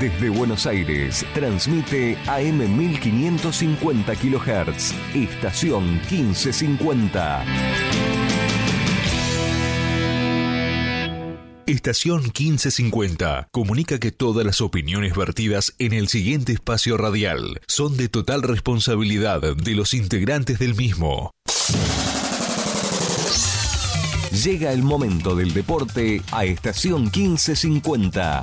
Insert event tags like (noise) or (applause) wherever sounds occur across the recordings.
Desde Buenos Aires, transmite AM 1550 kHz, estación 1550. Estación 1550 comunica que todas las opiniones vertidas en el siguiente espacio radial son de total responsabilidad de los integrantes del mismo. Llega el momento del deporte a Estación 1550.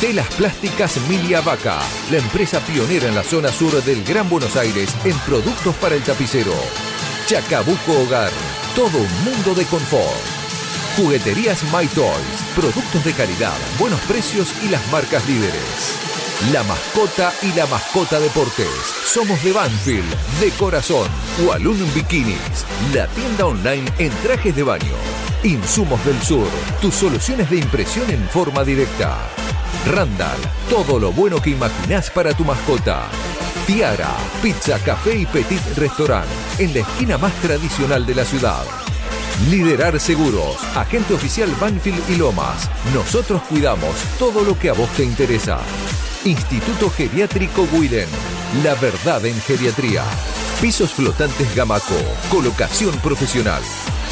Telas Plásticas Milia Vaca, la empresa pionera en la zona sur del Gran Buenos Aires en productos para el tapicero. Chacabuco Hogar, todo un mundo de confort. Jugueterías My Toys, productos de calidad, buenos precios y las marcas líderes. La mascota y la mascota deportes. Somos de Banfield, de corazón. Walloon Bikinis, la tienda online en trajes de baño. Insumos del Sur, tus soluciones de impresión en forma directa. Randall, todo lo bueno que imaginás para tu mascota. Tiara, pizza, café y petit restaurant, en la esquina más tradicional de la ciudad. Liderar Seguros, agente oficial Banfield y Lomas. Nosotros cuidamos todo lo que a vos te interesa. Instituto Geriátrico Guiden, la verdad en geriatría. Pisos flotantes Gamaco, colocación profesional.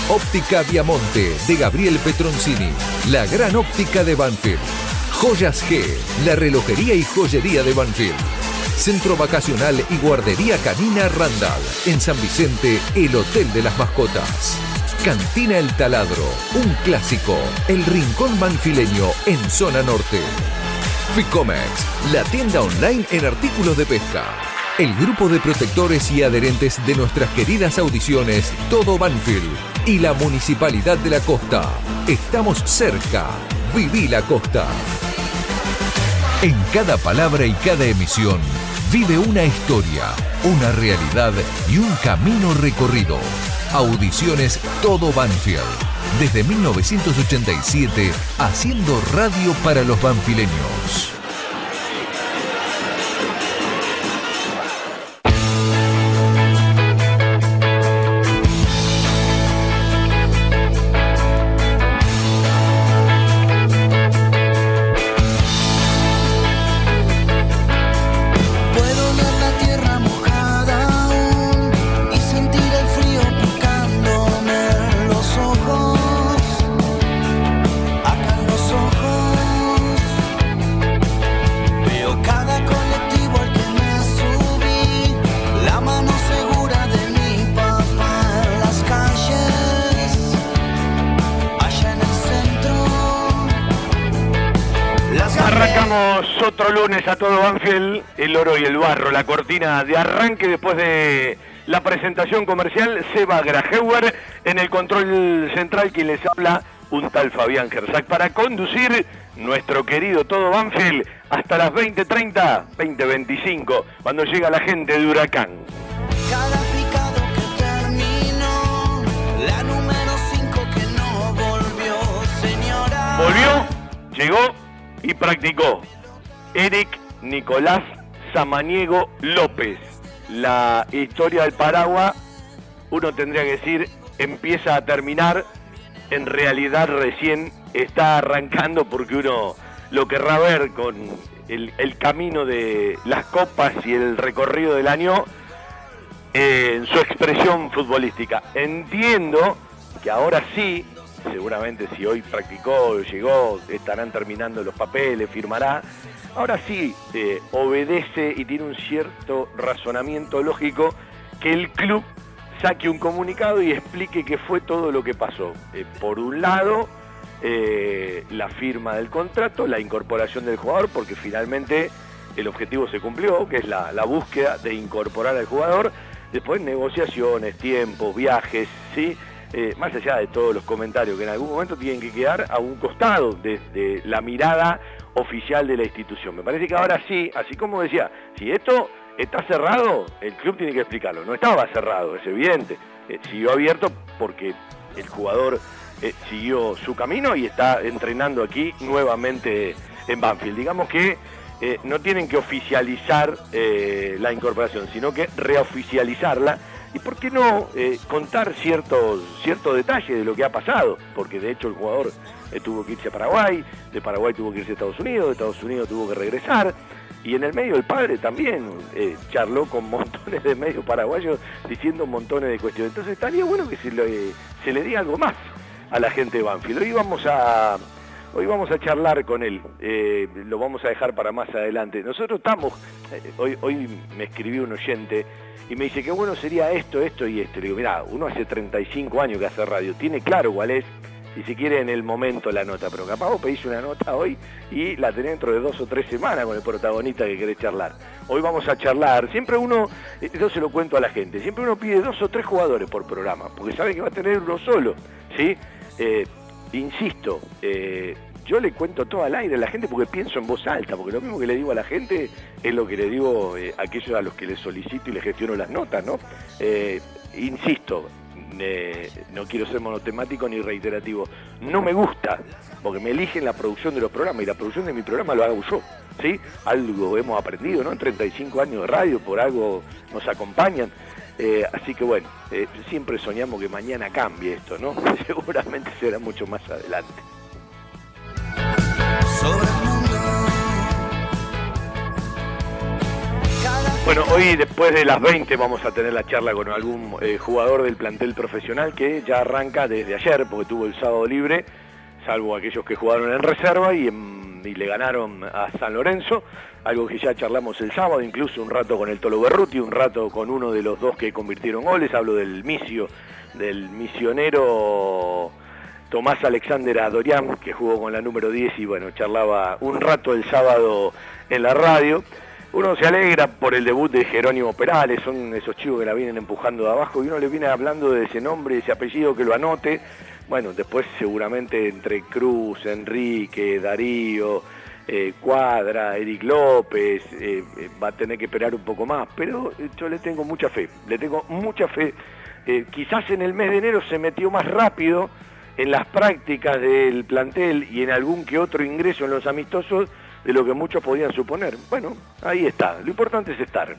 Óptica Viamonte de Gabriel Petroncini, la gran óptica de Banfield. Joyas G, la relojería y joyería de Banfield. Centro Vacacional y Guardería Canina Randall. En San Vicente, el Hotel de las Mascotas. Cantina El Taladro, un clásico. El Rincón Banfileño en Zona Norte. Ficomex, la tienda online en artículos de pesca. El grupo de protectores y adherentes de nuestras queridas audiciones Todo Banfield y la Municipalidad de la Costa. Estamos cerca. Viví la Costa. En cada palabra y cada emisión vive una historia, una realidad y un camino recorrido. Audiciones Todo Banfield. Desde 1987, haciendo radio para los banfileños. El oro y el barro, la cortina de arranque después de la presentación comercial, Seba Grajeuer en el control central quien les habla, un tal Fabián Gersac, para conducir nuestro querido todo Banfield hasta las 20.30, 20.25, cuando llega la gente de Huracán. Cada picado que terminó, la número 5 que no volvió, señora. Volvió, llegó y practicó. Eric Nicolás Samaniego López. La historia del Paragua, uno tendría que decir, empieza a terminar. En realidad recién está arrancando porque uno lo querrá ver con el, el camino de las copas y el recorrido del año en su expresión futbolística. Entiendo que ahora sí, seguramente si hoy practicó, llegó, estarán terminando los papeles, firmará. Ahora sí eh, obedece y tiene un cierto razonamiento lógico que el club saque un comunicado y explique qué fue todo lo que pasó. Eh, por un lado, eh, la firma del contrato, la incorporación del jugador, porque finalmente el objetivo se cumplió, que es la, la búsqueda de incorporar al jugador. Después negociaciones, tiempos, viajes, ¿sí? Eh, más allá de todos los comentarios que en algún momento tienen que quedar a un costado de, de la mirada oficial de la institución. Me parece que ahora sí, así como decía, si esto está cerrado, el club tiene que explicarlo. No estaba cerrado, es evidente. Eh, siguió abierto porque el jugador eh, siguió su camino y está entrenando aquí nuevamente en Banfield. Digamos que no tienen que oficializar la incorporación, sino que reoficializarla. Y por qué no eh, contar ciertos, ciertos detalles de lo que ha pasado, porque de hecho el jugador eh, tuvo que irse a Paraguay, de Paraguay tuvo que irse a Estados Unidos, de Estados Unidos tuvo que regresar, y en el medio el padre también eh, charló con (laughs) montones de medios paraguayos diciendo montones de cuestiones. Entonces estaría bueno que se le, se le diga algo más a la gente de Banfield. Hoy vamos a, hoy vamos a charlar con él, eh, lo vamos a dejar para más adelante. Nosotros estamos, eh, hoy, hoy me escribió un oyente y me dice que bueno sería esto, esto y esto. Le digo, mira, uno hace 35 años que hace radio, tiene claro cuál es, si se quiere en el momento la nota, pero capaz vos pedís una nota hoy y la tenés dentro de dos o tres semanas con el protagonista que querés charlar. Hoy vamos a charlar, siempre uno, eh, yo se lo cuento a la gente, siempre uno pide dos o tres jugadores por programa, porque sabe que va a tener uno solo, ¿sí? Insisto, yo le cuento todo al aire a la gente porque pienso en voz alta, porque lo mismo que le digo a la gente es lo que le digo eh, a aquellos a los que les solicito y les gestiono las notas, ¿no? Eh, insisto, eh, no quiero ser monotemático ni reiterativo, no me gusta, porque me eligen la producción de los programas y la producción de mi programa lo hago yo, ¿sí? Algo hemos aprendido, ¿no? En 35 años de radio, por algo nos acompañan. Eh, así que bueno, eh, siempre soñamos que mañana cambie esto, ¿no? (laughs) Seguramente será mucho más adelante. Bueno, hoy después de las 20 vamos a tener la charla con algún eh, jugador del plantel profesional que ya arranca desde ayer porque tuvo el sábado libre, salvo aquellos que jugaron en reserva y, en- y le ganaron a San Lorenzo, algo que ya charlamos el sábado, incluso un rato con el Tolo Berruti, un rato con uno de los dos que convirtieron goles, hablo del misio, del misionero Tomás Alexander Adorián, que jugó con la número 10 y bueno, charlaba un rato el sábado en la radio. Uno se alegra por el debut de Jerónimo Perales, son esos chicos que la vienen empujando de abajo y uno le viene hablando de ese nombre, ese apellido que lo anote. Bueno, después seguramente entre Cruz, Enrique, Darío, eh, Cuadra, Eric López, eh, eh, va a tener que esperar un poco más, pero yo le tengo mucha fe, le tengo mucha fe. Quizás en el mes de enero se metió más rápido en las prácticas del plantel y en algún que otro ingreso en los amistosos de lo que muchos podían suponer. Bueno, ahí está, lo importante es estar.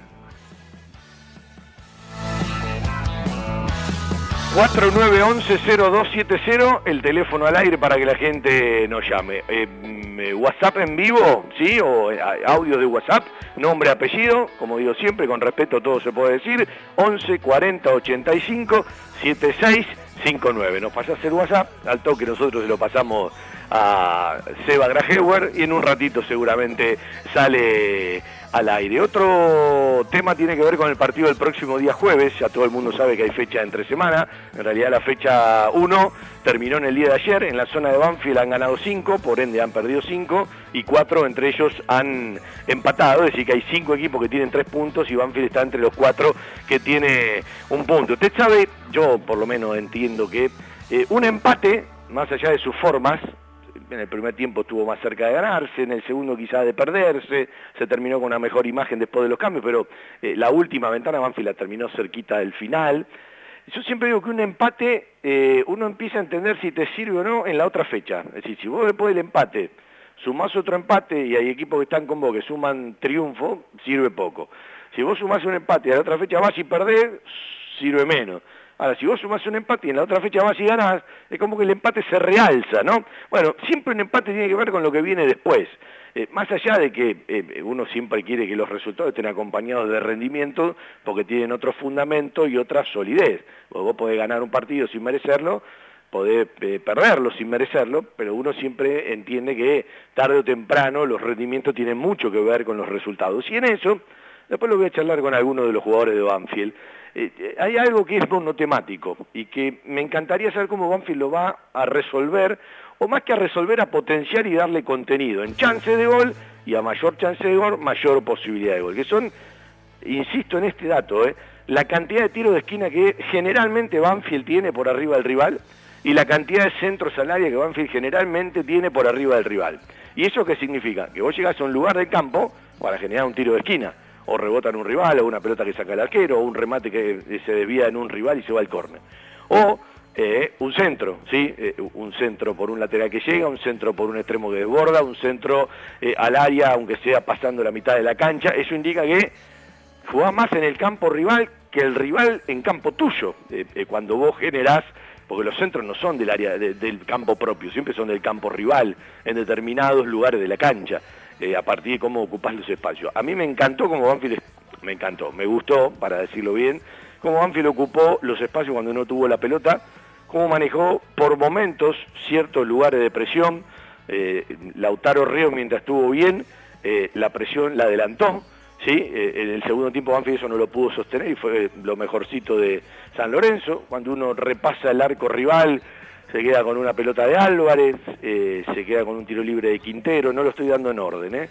4911-0270, el teléfono al aire para que la gente nos llame. Eh, mm, WhatsApp en vivo, ¿sí? O eh, audio de WhatsApp, nombre, apellido, como digo siempre, con respeto todo se puede decir, 11 40 85 76 59. Nos pasás el WhatsApp, al toque nosotros se lo pasamos a Seba Grajewer y en un ratito seguramente sale al aire. Otro tema tiene que ver con el partido del próximo día jueves, ya todo el mundo sabe que hay fecha entre semana, en realidad la fecha 1 terminó en el día de ayer, en la zona de Banfield han ganado 5, por ende han perdido 5 y 4 entre ellos han empatado, es decir que hay 5 equipos que tienen 3 puntos y Banfield está entre los 4 que tiene un punto. Usted sabe, yo por lo menos entiendo que eh, un empate, más allá de sus formas, en el primer tiempo estuvo más cerca de ganarse, en el segundo quizás de perderse, se terminó con una mejor imagen después de los cambios, pero eh, la última ventana Banfield la terminó cerquita del final. Yo siempre digo que un empate eh, uno empieza a entender si te sirve o no en la otra fecha. Es decir, si vos después del empate sumás otro empate y hay equipos que están con vos que suman triunfo, sirve poco. Si vos sumás un empate y a la otra fecha vas y perdés, sirve menos. Ahora, si vos sumás un empate y en la otra fecha vas y ganás, es como que el empate se realza, ¿no? Bueno, siempre un empate tiene que ver con lo que viene después. Eh, más allá de que eh, uno siempre quiere que los resultados estén acompañados de rendimiento, porque tienen otro fundamento y otra solidez. Vos, podés ganar un partido sin merecerlo, podés eh, perderlo sin merecerlo, pero uno siempre entiende que tarde o temprano los rendimientos tienen mucho que ver con los resultados. Y en eso, después lo voy a charlar con algunos de los jugadores de Banfield, eh, eh, hay algo que es monotemático y que me encantaría saber cómo Banfield lo va a resolver, o más que a resolver, a potenciar y darle contenido en chance de gol y a mayor chance de gol, mayor posibilidad de gol, que son, insisto en este dato, eh, la cantidad de tiros de esquina que generalmente Banfield tiene por arriba del rival y la cantidad de centros al área que Banfield generalmente tiene por arriba del rival. ¿Y eso qué significa? Que vos llegás a un lugar del campo para generar un tiro de esquina, o rebota en un rival, o una pelota que saca el arquero, o un remate que se desvía en un rival y se va al córner. O eh, un centro, ¿sí? Eh, un centro por un lateral que llega, un centro por un extremo que desborda, un centro eh, al área, aunque sea pasando la mitad de la cancha. Eso indica que jugás más en el campo rival que el rival en campo tuyo, cuando vos generás, porque los centros no son del área del campo propio, siempre son del campo rival, en determinados lugares de la cancha, a partir de cómo ocupás los espacios. A mí me encantó como Banfield, me encantó, me gustó, para decirlo bien, cómo Banfield ocupó los espacios cuando no tuvo la pelota, cómo manejó por momentos ciertos lugares de presión. Eh, Lautaro Río, mientras estuvo bien, eh, la presión la adelantó. ¿sí? Eh, en el segundo tiempo Banfield eso no lo pudo sostener y fue lo mejorcito de San Lorenzo. Cuando uno repasa el arco rival, se queda con una pelota de Álvarez, se queda con un tiro libre de Quintero, no lo estoy dando en orden,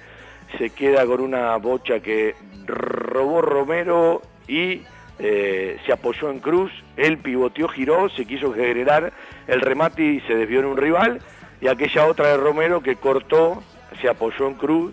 se queda con una bocha que robó Romero y eh, se apoyó en Cruz, él pivoteó, giró, se quiso generar el remate y se desvió en un rival, y aquella otra de Romero que cortó, se apoyó en Cruz,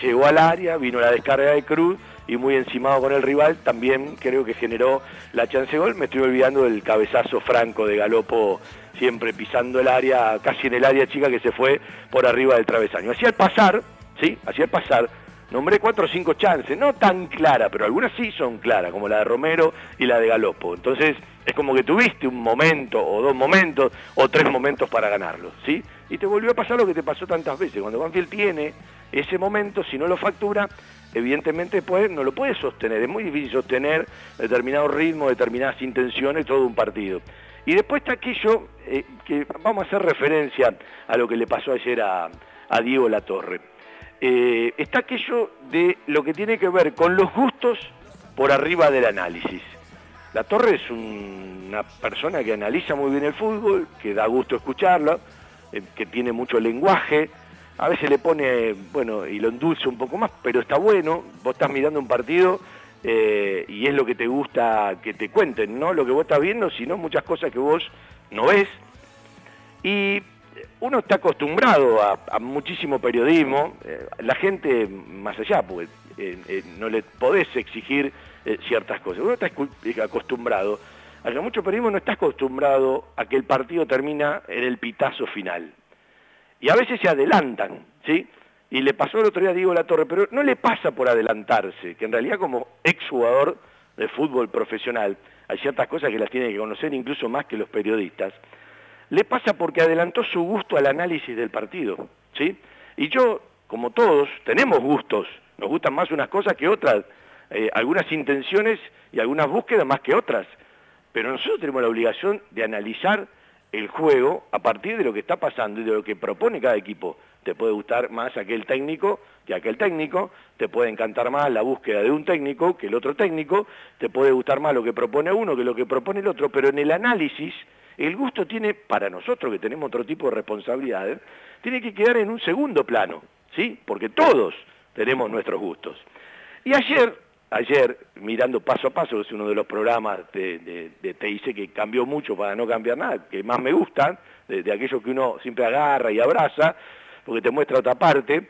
llegó al área, vino la descarga de Cruz y muy encimado con el rival, también creo que generó la chance de gol. Me estoy olvidando del cabezazo franco de Galopo, siempre pisando el área, casi en el área chica que se fue por arriba del travesaño. Hacía el pasar, ¿sí? Hacía el pasar nombré cuatro o cinco chances, no tan claras, pero algunas sí son claras, como la de Romero y la de Galopo. Entonces, es como que tuviste un momento, o dos momentos, o tres momentos para ganarlo, ¿sí? Y te volvió a pasar lo que te pasó tantas veces. Cuando Banfield tiene ese momento, si no lo factura, evidentemente pues, no lo puede sostener. Es muy difícil sostener determinado ritmo, determinadas intenciones, todo un partido. Y después está aquello eh, que vamos a hacer referencia a lo que le pasó ayer a, a Diego Latorre. Eh, está aquello de lo que tiene que ver con los gustos por arriba del análisis. La Torre es una persona que analiza muy bien el fútbol, que da gusto escucharlo, eh, que tiene mucho lenguaje, a veces le pone, bueno, y lo endulce un poco más, pero está bueno, vos estás mirando un partido eh, y es lo que te gusta que te cuenten, no lo que vos estás viendo, sino muchas cosas que vos no ves. Y uno está acostumbrado a, muchísimo periodismo, eh, la gente más allá, porque eh, no le podés exigir ciertas cosas, uno está acostumbrado a que mucho periodismo no está acostumbrado a que el partido termina en el pitazo final. Y a veces se adelantan, ¿sí? Y le pasó el otro día a Diego La Torre, pero no le pasa por adelantarse, que en realidad como exjugador de fútbol profesional hay ciertas cosas que las tiene que conocer incluso más que los periodistas, le pasa porque adelantó su gusto al análisis del partido, ¿sí? Y yo, como todos, tenemos gustos, nos gustan más unas cosas que otras, eh, algunas intenciones y algunas búsquedas más que otras, pero nosotros tenemos la obligación de analizar el juego a partir de lo que está pasando y de lo que propone cada equipo. Te puede gustar más aquel técnico que aquel técnico, te puede encantar más la búsqueda de un técnico que el otro técnico, te puede gustar más lo que propone uno que lo que propone el otro, pero en el análisis el gusto tiene, para nosotros que tenemos otro tipo de responsabilidades, tiene que quedar en un segundo plano, ¿sí? Porque todos tenemos nuestros gustos. Y ayer, ayer, mirando paso a paso, es uno de los programas de, de, que cambió mucho para no cambiar nada, que más me gustan, de, aquello que uno siempre agarra y abraza, porque te muestra otra parte,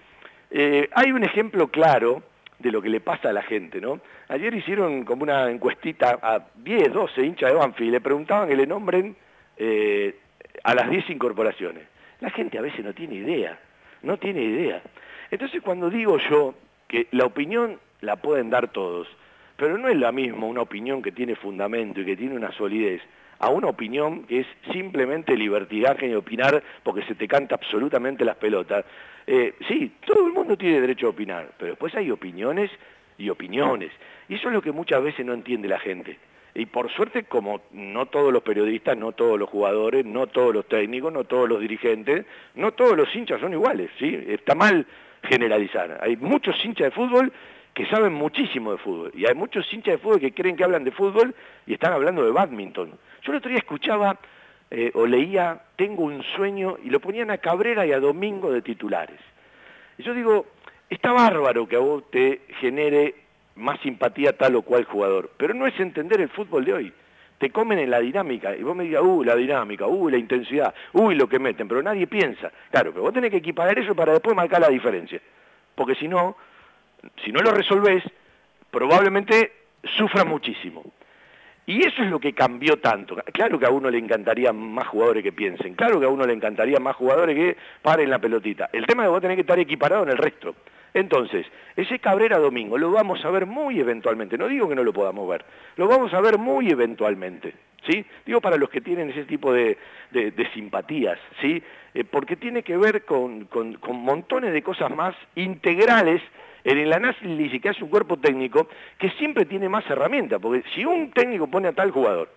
eh, hay un ejemplo claro de lo que le pasa a la gente, ¿no? Ayer hicieron como una encuestita a 10, 12 hinchas de Banfield y le preguntaban que le nombren eh, a las 10 incorporaciones. La gente a veces no tiene idea, no tiene idea. Entonces cuando digo yo que la opinión la pueden dar todos, pero no es la misma una opinión que tiene fundamento y que tiene una solidez a una opinión que es simplemente libertinaje y opinar porque se te canta absolutamente las pelotas. Eh, sí, todo el mundo tiene derecho a opinar, pero después hay opiniones y opiniones. Y eso es lo que muchas veces no entiende la gente. Y por suerte, como no todos los periodistas, no todos los jugadores, no todos los técnicos, no todos los dirigentes, no todos los hinchas son iguales, ¿sí? Está mal generalizar. Hay muchos hinchas de fútbol que saben muchísimo de fútbol. Y hay muchos hinchas de fútbol que creen que hablan de fútbol y están hablando de badminton. Yo el otro día escuchaba eh, o leía Tengo un sueño y lo ponían a Cabrera y a Domingo de titulares. Y yo digo, está bárbaro que a vos te genere más simpatía tal o cual jugador. Pero no es entender el fútbol de hoy. Te comen en la dinámica y vos me digas, uy, la dinámica, uy, la intensidad, uy, lo que meten, pero nadie piensa. Claro, pero vos tenés que equiparar eso para después marcar la diferencia. Porque si no, si no lo resolvés, probablemente sufra muchísimo. Y eso es lo que cambió tanto. Claro que a uno le encantaría más jugadores que piensen, claro que a uno le encantaría más jugadores que paren la pelotita. El tema es que vos tenés que estar equiparado en el resto. Entonces, ese Cabrera Domingo lo vamos a ver muy eventualmente, no digo que no lo podamos ver, lo vamos a ver muy eventualmente, ¿sí? Digo para los que tienen ese tipo de, simpatías, ¿sí? Eh, porque tiene que ver con, montones de cosas más integrales el análisis que hace un cuerpo técnico que siempre tiene más herramientas, porque si un técnico pone a tal jugador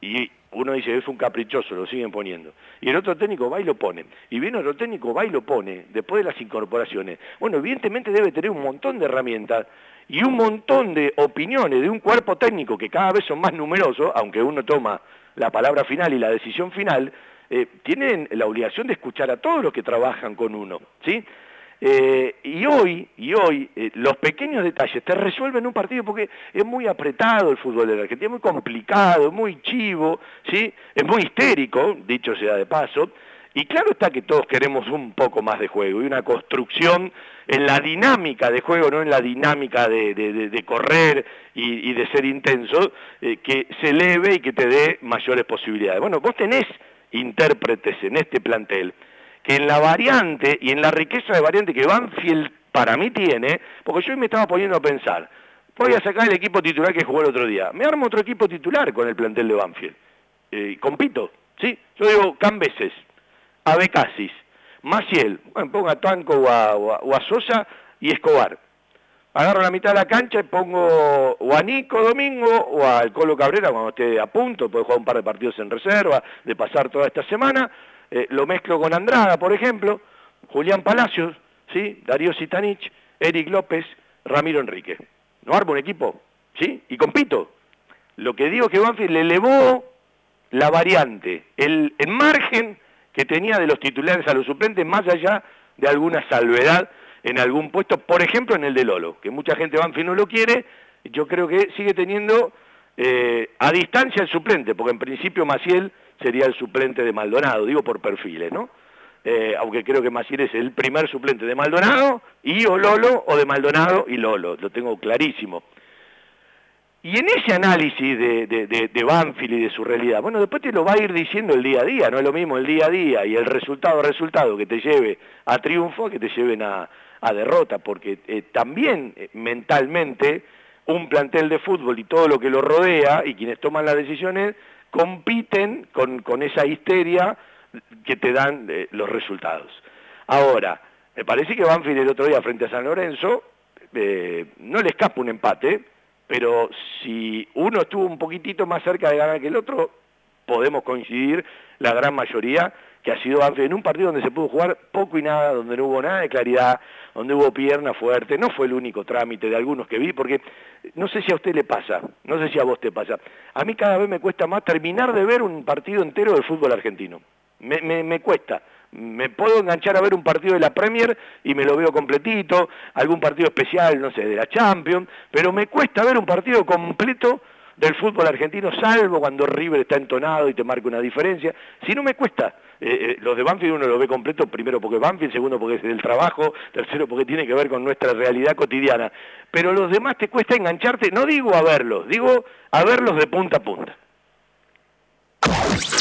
y uno dice es un caprichoso, lo siguen poniendo, y el otro técnico va y lo pone, y viene otro técnico va y lo pone, después de las incorporaciones, bueno, evidentemente debe tener un montón de herramientas y un montón de opiniones de un cuerpo técnico que cada vez son más numerosos, aunque uno toma la palabra final y la decisión final, eh, tienen la obligación de escuchar a todos los que trabajan con uno, ¿sí? Eh, y hoy, y hoy eh, los pequeños detalles te resuelven un partido porque es muy apretado el fútbol de la Argentina, es muy complicado, muy chivo, ¿sí? es muy histérico, dicho sea de paso, y claro está que todos queremos un poco más de juego y una construcción en la dinámica de juego, no en la dinámica de, correr y, de ser intenso, eh, que se eleve y que te dé mayores posibilidades. Bueno, vos tenés intérpretes en este plantel que en la variante y en la riqueza de variante que Banfield para mí tiene, porque yo me estaba poniendo a pensar, voy a sacar el equipo titular que jugó el otro día, me armo otro equipo titular con el plantel de Banfield, eh, compito, ¿sí? Yo digo Cambeses, Abecasis, Maciel, bueno, pongo a Tanco o a, Sosa y Escobar. Agarro la mitad de la cancha y pongo o a Nico Domingo o al Colo Cabrera cuando esté a punto, puede jugar un par de partidos en reserva, de pasar toda esta semana, eh, lo mezclo con Andrada, por ejemplo, Julián Palacios, ¿sí? Darío Sitanich, Eric López, Ramiro Enrique. ¿No armo un equipo? ¿Sí? Y compito. Lo que digo es que Banfield le elevó la variante, el, el margen que tenía de los titulares a los suplentes, más allá de alguna salvedad en algún puesto, por ejemplo en el de Lolo, que mucha gente Banfield no lo quiere, yo creo que sigue teniendo eh, a distancia el suplente, porque en principio Maciel sería el suplente de Maldonado, digo por perfiles, ¿no? Eh, aunque creo que Maciel es el primer suplente de Maldonado y o Lolo, o de Maldonado y Lolo, lo tengo clarísimo. Y en ese análisis de, de, Banfield y de su realidad, bueno, después te lo va a ir diciendo el día a día, no es lo mismo el día a día y el resultado resultado que te lleve a triunfo que te lleven a, derrota, porque eh, también eh, mentalmente un plantel de fútbol y todo lo que lo rodea y quienes toman las decisiones compiten con, con esa histeria que te dan eh, los resultados. Ahora, me parece que Banfield el otro día frente a San Lorenzo eh, no le escapa un empate, pero si uno estuvo un poquitito más cerca de ganar que el otro, podemos coincidir la gran mayoría que ha sido Banfield en un partido donde se pudo jugar poco y nada, donde no hubo nada de claridad, donde hubo pierna fuerte, no fue el único trámite de algunos que vi, porque no sé si a usted le pasa, no sé si a vos te pasa, a mí cada vez me cuesta más terminar de ver un partido entero del fútbol argentino, me, me, cuesta, me puedo enganchar a ver un partido de la Premier y me lo veo completito, algún partido especial, no sé, de la Champions, pero me cuesta ver un partido completo del fútbol argentino, salvo cuando River está entonado y te marca una diferencia. Si no me cuesta, eh, eh, los de Banfield uno lo ve completo, primero porque Banfield, segundo porque es del trabajo, tercero porque tiene que ver con nuestra realidad cotidiana. Pero los demás te cuesta engancharte, no digo a verlos, digo a verlos de punta a punta.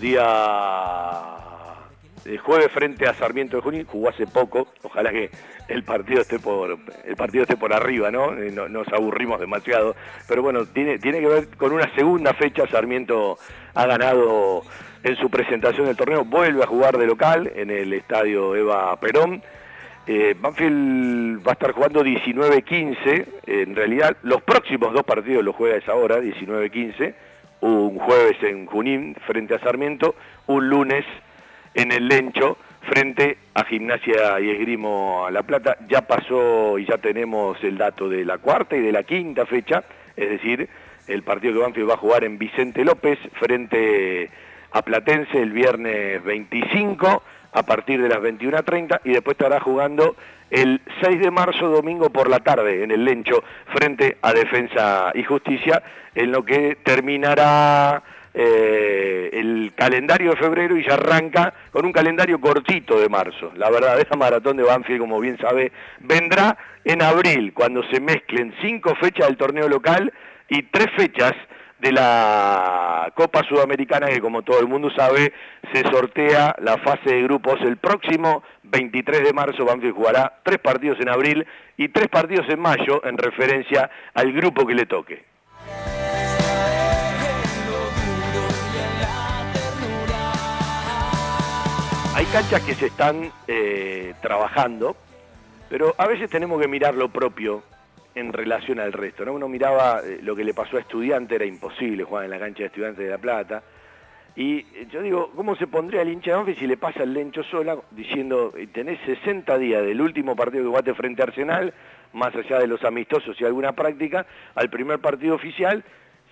Día de jueves frente a Sarmiento de Junín, jugó hace poco, ojalá que el partido esté por el partido esté por arriba, ¿no? Eh, no nos aburrimos demasiado, pero bueno, tiene, tiene que ver con una segunda fecha, Sarmiento ha ganado en su presentación del torneo, vuelve a jugar de local en el estadio Eva Perón. Eh, Banfield va a estar jugando 19-15, en realidad los próximos dos partidos los juega esa hora, 19-15, un jueves en Junín frente a Sarmiento, un lunes en el Lencho frente a Gimnasia y Esgrimo a La Plata. Ya pasó y ya tenemos el dato de la cuarta y de la quinta fecha, es decir, el partido que Banfield va a jugar en Vicente López frente a Platense el viernes 25 a partir de las 21.30 y después estará jugando el 6 de marzo, domingo por la tarde, en el Lencho, frente a Defensa y Justicia, en lo que terminará eh, el calendario de febrero y ya arranca con un calendario cortito de marzo. La verdadera maratón de Banfield, como bien sabe, vendrá en abril, cuando se mezclen cinco fechas del torneo local y tres fechas de la Copa Sudamericana que como todo el mundo sabe se sortea la fase de grupos el próximo 23 de marzo Banfield jugará tres partidos en abril y tres partidos en mayo en referencia al grupo que le toque. Hay canchas que se están eh, trabajando, pero a veces tenemos que mirar lo propio en relación al resto. ¿no? Uno miraba eh, lo que le pasó a Estudiante, era imposible jugar en la cancha de Estudiantes de La Plata. Y eh, yo digo, ¿cómo se pondría el hincha de Banfield si le pasa el Lencho sola diciendo, tenés 60 días del último partido que jugaste frente a Arsenal, más allá de los amistosos y alguna práctica, al primer partido oficial,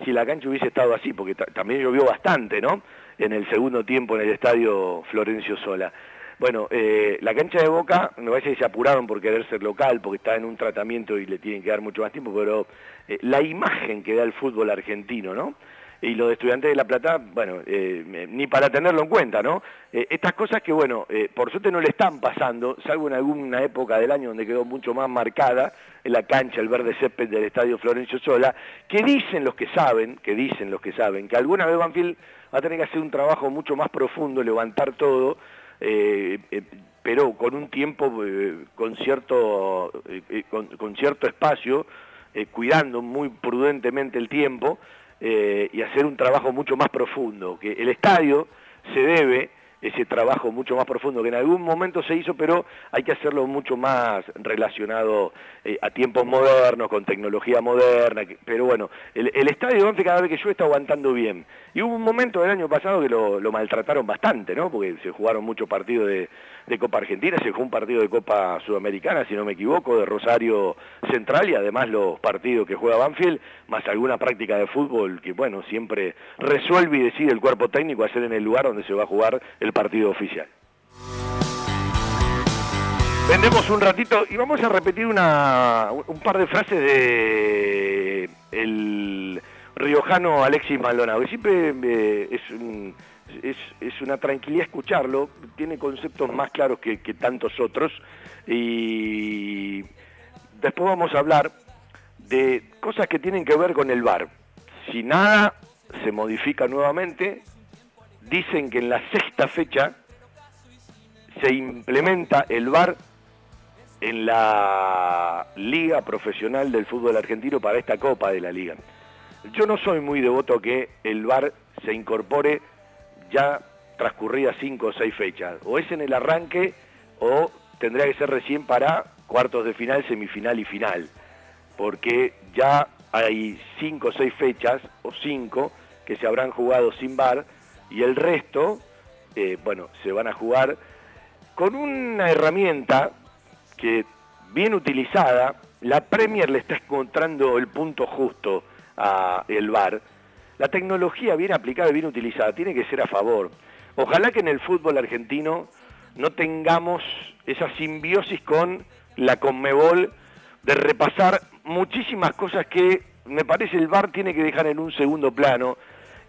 si la cancha hubiese estado así, porque también llovió bastante, ¿no? en el segundo tiempo en el estadio Florencio Sola. Bueno, eh, la cancha de Boca, no parece que se apuraron por querer ser local, porque está en un tratamiento y le tienen que dar mucho más tiempo, pero eh, la imagen que da el fútbol argentino, ¿no? y los estudiantes de La Plata, bueno, eh, ni para tenerlo en cuenta, ¿no? estas cosas que, bueno, por suerte no le están pasando, salvo en alguna época del año donde quedó mucho más marcada en la cancha, el verde césped del Estadio Florencio Sola, que dicen los que saben, que dicen los que saben, que alguna vez Banfield va a tener que hacer un trabajo mucho más profundo, levantar todo, eh, eh, pero con un tiempo, eh, con, cierto, con, cierto espacio, cuidando muy prudentemente el tiempo y hacer un trabajo mucho más profundo, que el estadio se debe ese trabajo mucho más profundo que en algún momento se hizo, pero hay que hacerlo mucho más relacionado eh, a tiempos modernos, con tecnología moderna, pero bueno, el, estadio de cada vez que yo está aguantando bien. Y hubo un momento del año pasado que lo, maltrataron bastante, ¿no? Porque se jugaron muchos partidos de, de, Copa Argentina, se jugó un partido de Copa Sudamericana, si no me equivoco, de Rosario Central y además los partidos que juega Banfield, más alguna práctica de fútbol que, bueno, siempre resuelve y decide el cuerpo técnico hacer en el lugar donde se va a jugar el partido oficial. Vendemos un ratito y vamos a repetir una, un par de frases de el riojano Alexis Maldonado, siempre eh, es, es, una tranquilidad escucharlo, tiene conceptos más claros que, que tantos otros y después vamos a hablar de cosas que tienen que ver con el bar. Si nada se modifica nuevamente, dicen que en la sexta fecha se implementa el VAR en la Liga Profesional del Fútbol Argentino para esta Copa de la Liga. Yo no soy muy devoto que el VAR se incorpore ya transcurridas cinco o seis fechas. O es en el arranque o tendría que ser recién para cuartos de final, semifinal y final. Porque ya hay cinco o seis fechas, o cinco, que se habrán jugado sin VAR y el resto, eh, bueno, se van a jugar con una herramienta que bien utilizada, la Premier le está encontrando el punto justo a el VAR. La tecnología bien aplicada y bien utilizada tiene que ser a favor. Ojalá que en el fútbol argentino no tengamos esa simbiosis con la Conmebol de repasar muchísimas cosas que me parece el VAR tiene que dejar en un segundo plano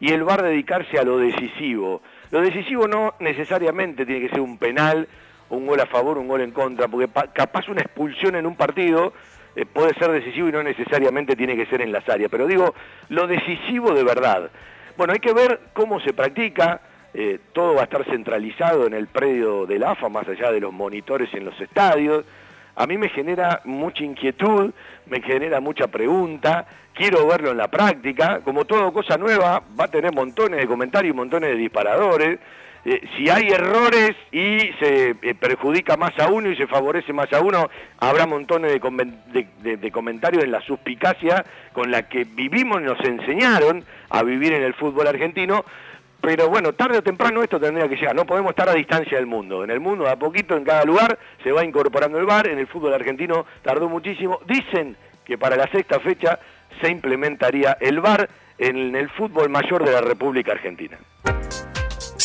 y el VAR dedicarse a lo decisivo. Lo decisivo no necesariamente tiene que ser un penal, un gol a favor, un gol en contra, porque capaz una expulsión en un partido eh, puede ser decisivo y no necesariamente tiene que ser en las áreas. Pero digo, lo decisivo de verdad. Bueno, hay que ver cómo se practica. Eh, todo va a estar centralizado en el predio del AFA, más allá de los monitores en los estadios a mí me genera mucha inquietud, me genera mucha pregunta, quiero verlo en la práctica, como toda cosa nueva va a tener montones de comentarios y montones de disparadores, eh, si hay errores y se eh, perjudica más a uno y se favorece más a uno, habrá montones de, comentarios en la suspicacia con la que vivimos, nos enseñaron a vivir en el fútbol argentino, pero bueno, tarde o temprano esto tendría que llegar. No podemos estar a distancia del mundo. En el mundo, a poquito, en cada lugar, se va incorporando el bar. En el fútbol argentino tardó muchísimo. Dicen que para la sexta fecha se implementaría el bar en el fútbol mayor de la República Argentina.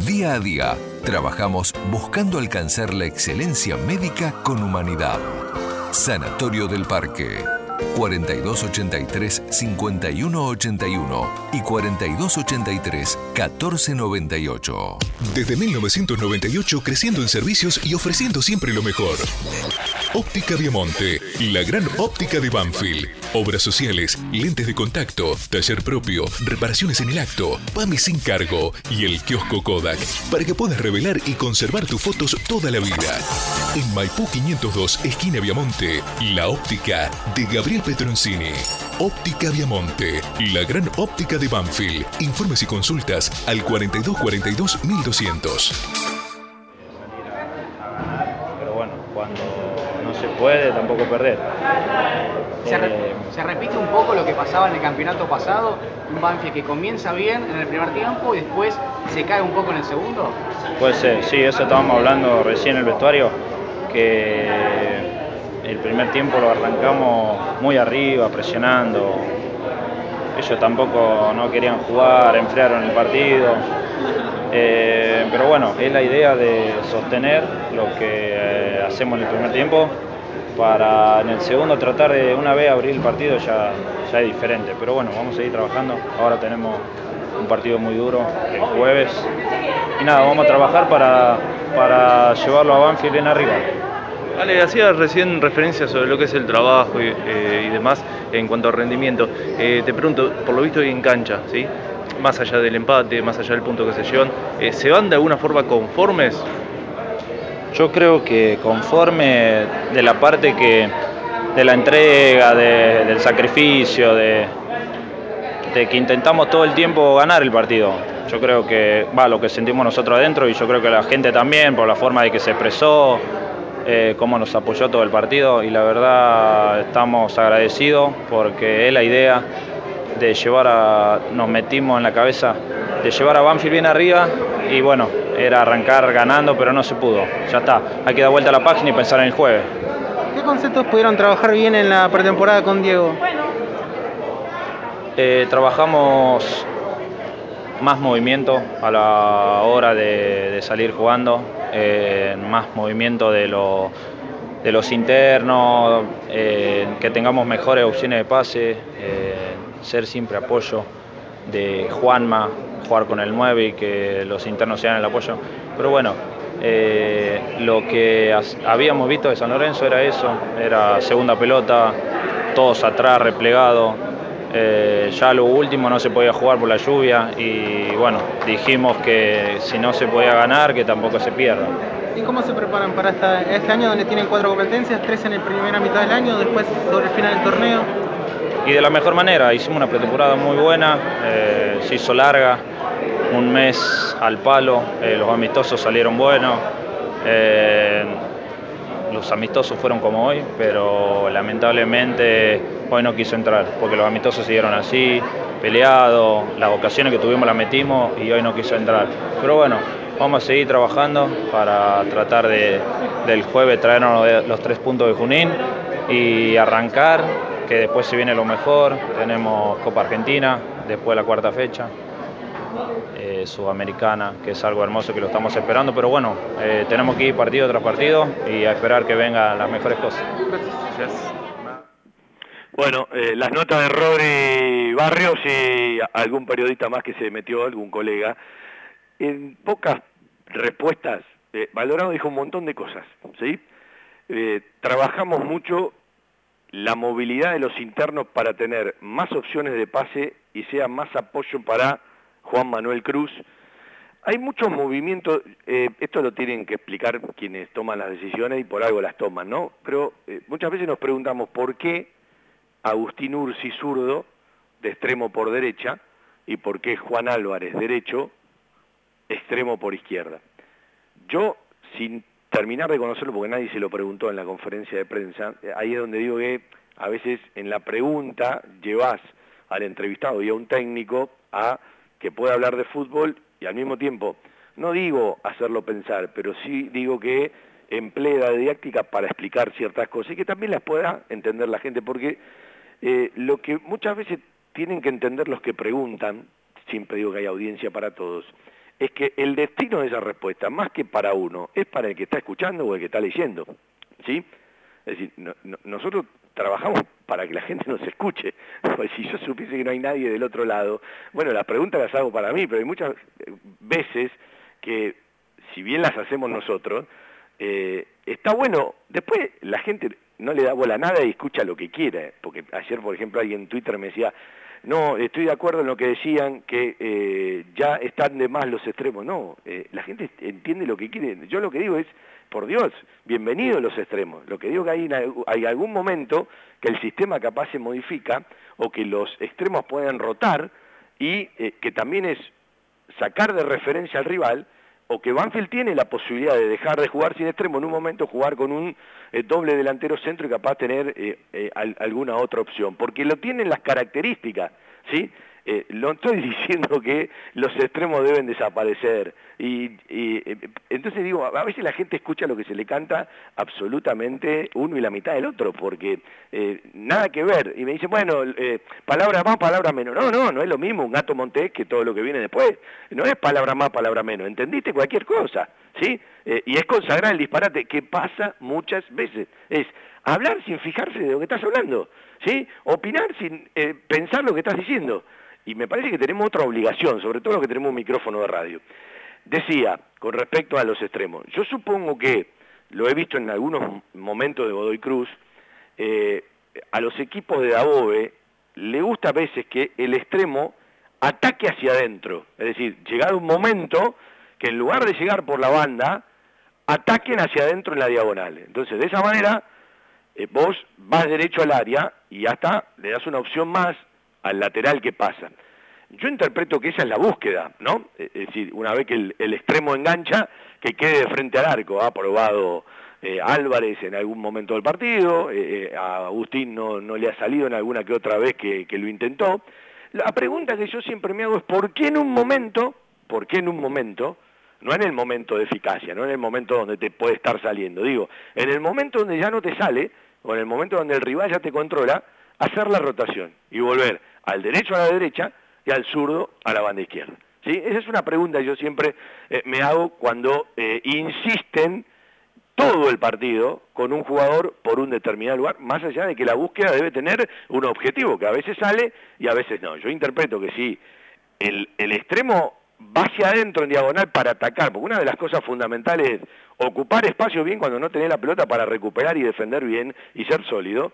Día a día, trabajamos buscando alcanzar la excelencia médica con humanidad. Sanatorio del Parque. 4283-5181 y 4283-1498. Desde 1998 creciendo en servicios y ofreciendo siempre lo mejor. Óptica Viamonte, la gran óptica de Banfield. Obras sociales, lentes de contacto, taller propio, reparaciones en el acto, PAMI sin cargo y el kiosco Kodak para que puedas revelar y conservar tus fotos toda la vida. En Maipú 502, esquina Viamonte, la óptica de Gabriel Petroncini. Óptica Viamonte, la gran óptica de Banfield. Informes y consultas al 4242 1200. Pero bueno, cuando no se puede, tampoco perder. Se, re- Eh, se repite un poco lo que pasaba en el campeonato pasado, un Banfield que comienza bien en el primer tiempo y después se cae un poco en el segundo. Puede ser, sí, eso estábamos hablando recién en el vestuario, que el primer tiempo lo arrancamos muy arriba, presionando. Ellos tampoco no querían jugar, enfriaron el partido. Eh, pero bueno, es la idea de sostener lo que eh, hacemos en el primer tiempo para en el segundo tratar de una vez abrir el partido ya, ya es diferente. Pero bueno, vamos a seguir trabajando. Ahora tenemos un partido muy duro el jueves. Y nada, vamos a trabajar para, para llevarlo a Banfield bien arriba. Ale, hacía recién referencia sobre lo que es el trabajo y, eh, demás en cuanto a rendimiento. Eh, te pregunto, por lo visto hoy en cancha, ¿sí? más allá del empate, más allá del punto que se llevan, eh, ¿se van de alguna forma conformes? Yo creo que conforme de la parte que de la entrega, de- del sacrificio, de, de que intentamos todo el tiempo ganar el partido. Yo creo que va lo que sentimos nosotros adentro y yo creo que la gente también por la forma de que se expresó, eh, cómo nos apoyó todo el partido y la verdad estamos agradecidos porque es la idea de llevar a, nos metimos en la cabeza de llevar a Banfield bien arriba y bueno, era arrancar ganando pero no se pudo, ya está, hay que dar vuelta a la página y pensar en el jueves. ¿Qué conceptos pudieron trabajar bien en la pretemporada con Diego? Eh, trabajamos más movimiento a la hora de, de salir jugando, más movimiento de, de los internos, que tengamos mejores opciones de pase, ser siempre apoyo de Juanma, jugar con el 9 y que los internos sean el apoyo. Pero bueno, eh, lo que habíamos visto de San Lorenzo era eso, era segunda pelota, todos atrás, replegados. Eh, ya lo último no se podía jugar por la lluvia y bueno, dijimos que si no se podía ganar, que tampoco se pierda. ¿Y cómo se preparan para esta- este año donde tienen cuatro competencias, tres en la primera mitad del año, después sobre el final del torneo? Y de la mejor manera, hicimos una pretemporada muy buena, eh, se hizo larga, un mes al palo, eh, los amistosos salieron buenos, eh, los amistosos fueron como hoy, pero lamentablemente hoy no quiso entrar, porque los amistosos siguieron así, peleados, las ocasiones que tuvimos las metimos y hoy no quiso entrar. Pero bueno, vamos a seguir trabajando para tratar de, del jueves traernos de- los tres puntos de Junín y arrancar, que después se viene lo mejor, tenemos Copa Argentina, después la cuarta fecha. Eh, Sudamericana, que es algo hermoso que lo estamos esperando, pero bueno, eh, tenemos que ir partido tras partido y a esperar que vengan las mejores cosas. Bueno, eh, las notas de Rodri Barrios y algún periodista más que se metió, algún colega. En pocas respuestas, Valorado dijo un montón de cosas, ¿sí? Trabajamos mucho la movilidad de los internos para tener más opciones de pase y sea más apoyo para Juan Manuel Cruz. Hay muchos movimientos, eh, esto lo tienen que explicar quienes toman las decisiones y por algo las toman, ¿no? Pero eh, muchas veces nos preguntamos por qué Agustín Ursi zurdo, de extremo por derecha, y por qué Juan Álvarez derecho, extremo por izquierda. Yo, sin terminar de conocerlo, porque nadie se lo preguntó en la conferencia de prensa, eh, ahí es donde digo que a veces en la pregunta llevas al entrevistado y a un técnico a que pueda hablar de fútbol y al mismo tiempo, no digo hacerlo pensar, pero sí digo que emplee la didáctica para explicar ciertas cosas y que también las pueda entender la gente, porque eh, lo que muchas veces tienen que entender los que preguntan, siempre digo que hay audiencia para todos, es que el destino de esa respuesta, más que para uno, es para el que está escuchando o el que está leyendo. ¿Sí? Es decir, no- no- nosotros trabajamos para que la gente nos escuche. (laughs) Pues si yo supiese que no hay nadie del otro lado, bueno, las preguntas las hago para mí, pero hay muchas eh, veces que, si bien las hacemos nosotros, eh, está bueno, después la gente no le da bola a nada y escucha lo que quiere, porque ayer, por ejemplo, alguien en Twitter me decía, no, estoy de acuerdo en lo que decían, que eh, ya están de más los extremos. No, la gente entiende lo que quiere. Yo lo que digo es, por Dios, bienvenidos los extremos. Lo que digo que hay, algún momento que el sistema capaz se modifica o que los extremos pueden rotar y eh, que también es sacar de referencia al rival o que Banfield tiene la posibilidad de dejar de jugar sin extremo en un momento, jugar con un eh, doble delantero centro y capaz tener eh, al- alguna otra opción, porque lo tienen las características, ¿sí? Eh, lo estoy (laughs) diciendo que los extremos deben desaparecer. Y, y, eh, entonces digo, a veces la gente escucha lo que se le canta absolutamente uno y la mitad del otro, porque eh, nada que ver, y me dice, bueno, eh, palabra más, palabra menos, no, no, no es lo mismo un gato montés que todo lo que viene después, no es palabra más, palabra menos, entendiste cualquier cosa, ¿sí? Y es consagrar el disparate, que pasa muchas veces, es hablar sin fijarse de lo que estás hablando, ¿sí? Opinar sin pensar lo que estás diciendo, y me parece que tenemos otra obligación, sobre todo los que tenemos un micrófono de radio. Decía, con respecto a los extremos, yo supongo que, lo he visto en algunos momentos de Godoy Cruz, eh, a los equipos de Dabobe le gusta a veces que el extremo ataque hacia adentro, es decir, llegado un momento que en lugar de llegar por la banda, ataquen hacia adentro en la diagonal. Entonces, de esa manera, eh, vos vas derecho al área y hasta le das una opción más al lateral que pasa. Yo interpreto que esa es la búsqueda, ¿no? Es decir, una vez que el, extremo engancha, que quede de frente al arco. Ha probado eh, Álvarez en algún momento del partido, eh, eh, a Agustín no, no le ha salido en alguna que otra vez que, que lo intentó. La pregunta que yo siempre me hago es ¿por qué en un momento, por qué en un momento, no en el momento de eficacia, no en el momento donde te puede estar saliendo, digo, en el momento donde ya no te sale, o en el momento donde el rival ya te controla, hacer la rotación y volver al derecho a la derecha y al zurdo a la banda izquierda. Esa es una pregunta que yo siempre eh, me hago cuando eh, insisten todo el partido con un jugador por un determinado lugar, más allá de que la búsqueda debe tener un objetivo, que a veces sale y a veces no. Yo interpreto que si el, el extremo va hacia adentro en diagonal para atacar, porque una de las cosas fundamentales es ocupar espacio bien cuando no tenés la pelota para recuperar y defender bien y ser sólido,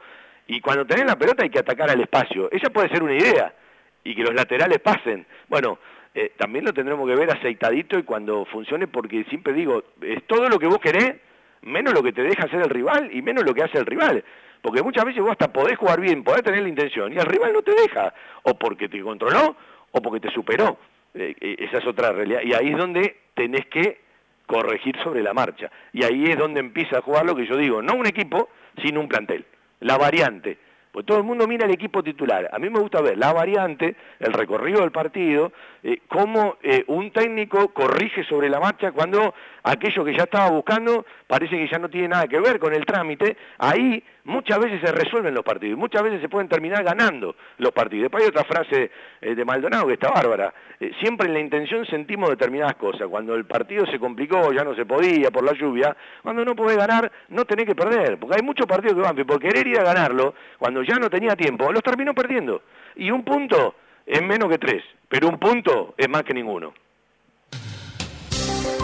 y cuando tenés la pelota hay que atacar al espacio. Esa puede ser una idea, y que los laterales pasen. Bueno, eh, también lo tendremos que ver aceitadito y cuando funcione, porque siempre digo, es todo lo que vos querés, menos lo que te deja hacer el rival y menos lo que hace el rival. Porque muchas veces vos hasta podés jugar bien, podés tener la intención, y el rival no te deja, o porque te controló, o porque te superó. Eh, eh, esa es otra realidad. Y ahí es donde tenés que corregir sobre la marcha. Y ahí es donde empieza a jugar lo que yo digo, no un equipo, sino un plantel. La variante. Pues todo el mundo mira el equipo titular. A mí me gusta ver la variante, el recorrido del partido, eh, cómo eh, un técnico corrige sobre la marcha cuando aquello que ya estaba buscando parece que ya no tiene nada que ver con el trámite. Ahí muchas veces se resuelven los partidos, muchas veces se pueden terminar ganando los partidos. Después hay otra frase eh, de Maldonado que está bárbara. Eh, siempre en la intención sentimos determinadas cosas. Cuando el partido se complicó, ya no se podía por la lluvia, cuando no podés ganar, no tenés que perder. Porque hay muchos partidos que van, por querer ir a ganarlo, cuando ya no tenía tiempo, los terminó perdiendo. Y un punto es menos que tres, pero un punto es más que ninguno.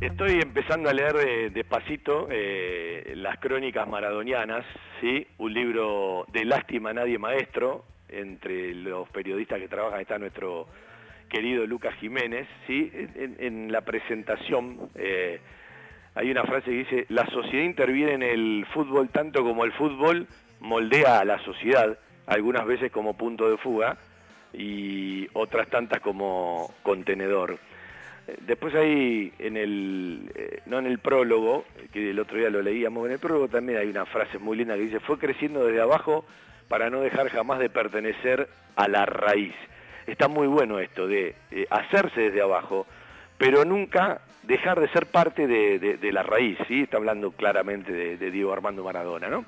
Estoy empezando a leer despacito eh, las crónicas maradonianas, ¿sí? un libro de lástima nadie maestro, entre los periodistas que trabajan está nuestro querido Lucas Jiménez, ¿sí? en, en la presentación eh, hay una frase que dice, la sociedad interviene en el fútbol tanto como el fútbol moldea a la sociedad, algunas veces como punto de fuga y otras tantas como contenedor. Después hay en el, eh, no en el prólogo, que el otro día lo leíamos, en el prólogo también hay una frase muy linda que dice, fue creciendo desde abajo para no dejar jamás de pertenecer a la raíz. Está muy bueno esto de eh, hacerse desde abajo, pero nunca dejar de ser parte de la raíz, ¿sí? Está hablando claramente de, de Diego Armando Maradona, ¿no?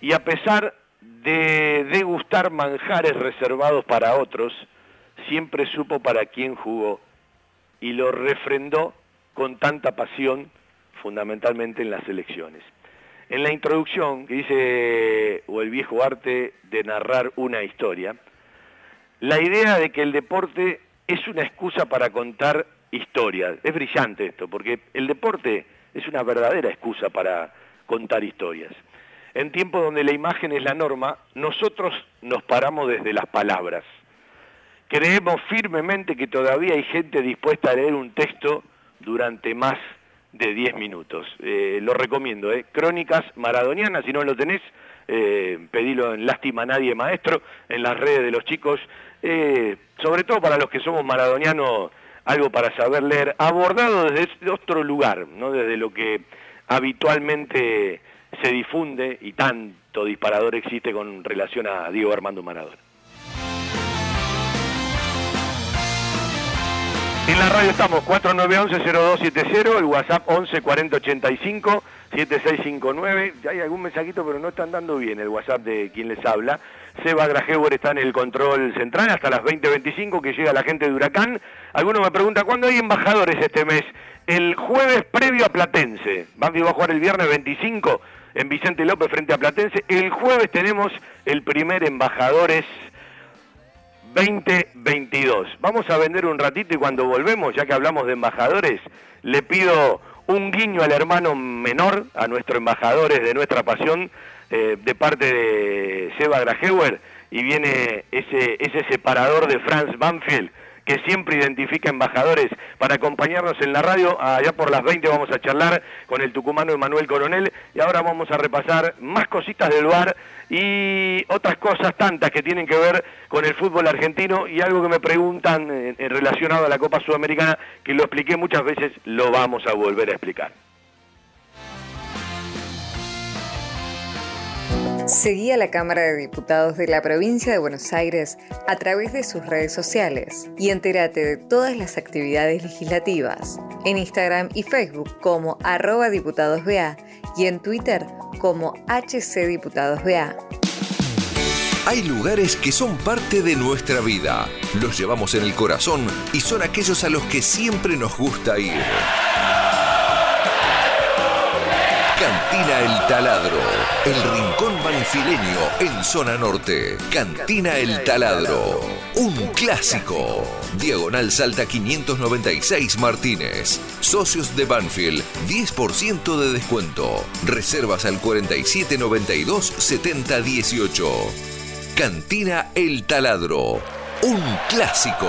Y a pesar de degustar manjares reservados para otros, siempre supo para quién jugó y lo refrendó con tanta pasión, fundamentalmente en las elecciones. En la introducción, que dice, o el viejo arte de narrar una historia, la idea de que el deporte es una excusa para contar historias. Es brillante esto, porque el deporte es una verdadera excusa para contar historias. En tiempos donde la imagen es la norma, nosotros nos paramos desde las palabras. Creemos firmemente que todavía hay gente dispuesta a leer un texto durante más de 10 minutos. Eh, lo recomiendo, ¿eh? Crónicas Maradonianas, si no lo tenés, eh, pedilo en Lástima Nadie Maestro, en las redes de los chicos, eh, sobre todo para los que somos maradonianos, algo para saber leer, abordado desde otro lugar, no desde lo que habitualmente se difunde y tanto disparador existe con relación a Diego Armando Maradona. En la radio estamos 4911-0270, el WhatsApp 11 40 85 7659. Ya hay algún mensajito, pero no están dando bien el WhatsApp de quien les habla. Seba Grajewer está en el control central hasta las 20.25 que llega la gente de Huracán. Alguno me pregunta, ¿cuándo hay embajadores este mes? El jueves previo a Platense. Banfield va a jugar el viernes 25 en Vicente López frente a Platense. El jueves tenemos el primer embajadores 2022. Vamos a vender un ratito y cuando volvemos, ya que hablamos de embajadores, le pido un guiño al hermano menor, a nuestros embajadores de nuestra pasión, eh, de parte de Seba Grajeuer, y viene ese, ese separador de Franz Banfield que siempre identifica embajadores para acompañarnos en la radio. Allá por las 20 vamos a charlar con el tucumano Emanuel Coronel y ahora vamos a repasar más cositas del bar y otras cosas tantas que tienen que ver con el fútbol argentino y algo que me preguntan eh, relacionado a la Copa Sudamericana, que lo expliqué muchas veces, lo vamos a volver a explicar. Seguí a la Cámara de Diputados de la Provincia de Buenos Aires a través de sus redes sociales y entérate de todas las actividades legislativas en Instagram y Facebook como arroba diputadosBA y en Twitter como HCDiputadosBA. Hay lugares que son parte de nuestra vida, los llevamos en el corazón y son aquellos a los que siempre nos gusta ir. Cantina El Taladro, el rincón en zona norte. Cantina El Taladro, un clásico. Diagonal Salta 596 Martínez. Socios de Banfield, 10% de descuento. Reservas al 4792 7018. Cantina El Taladro, un clásico.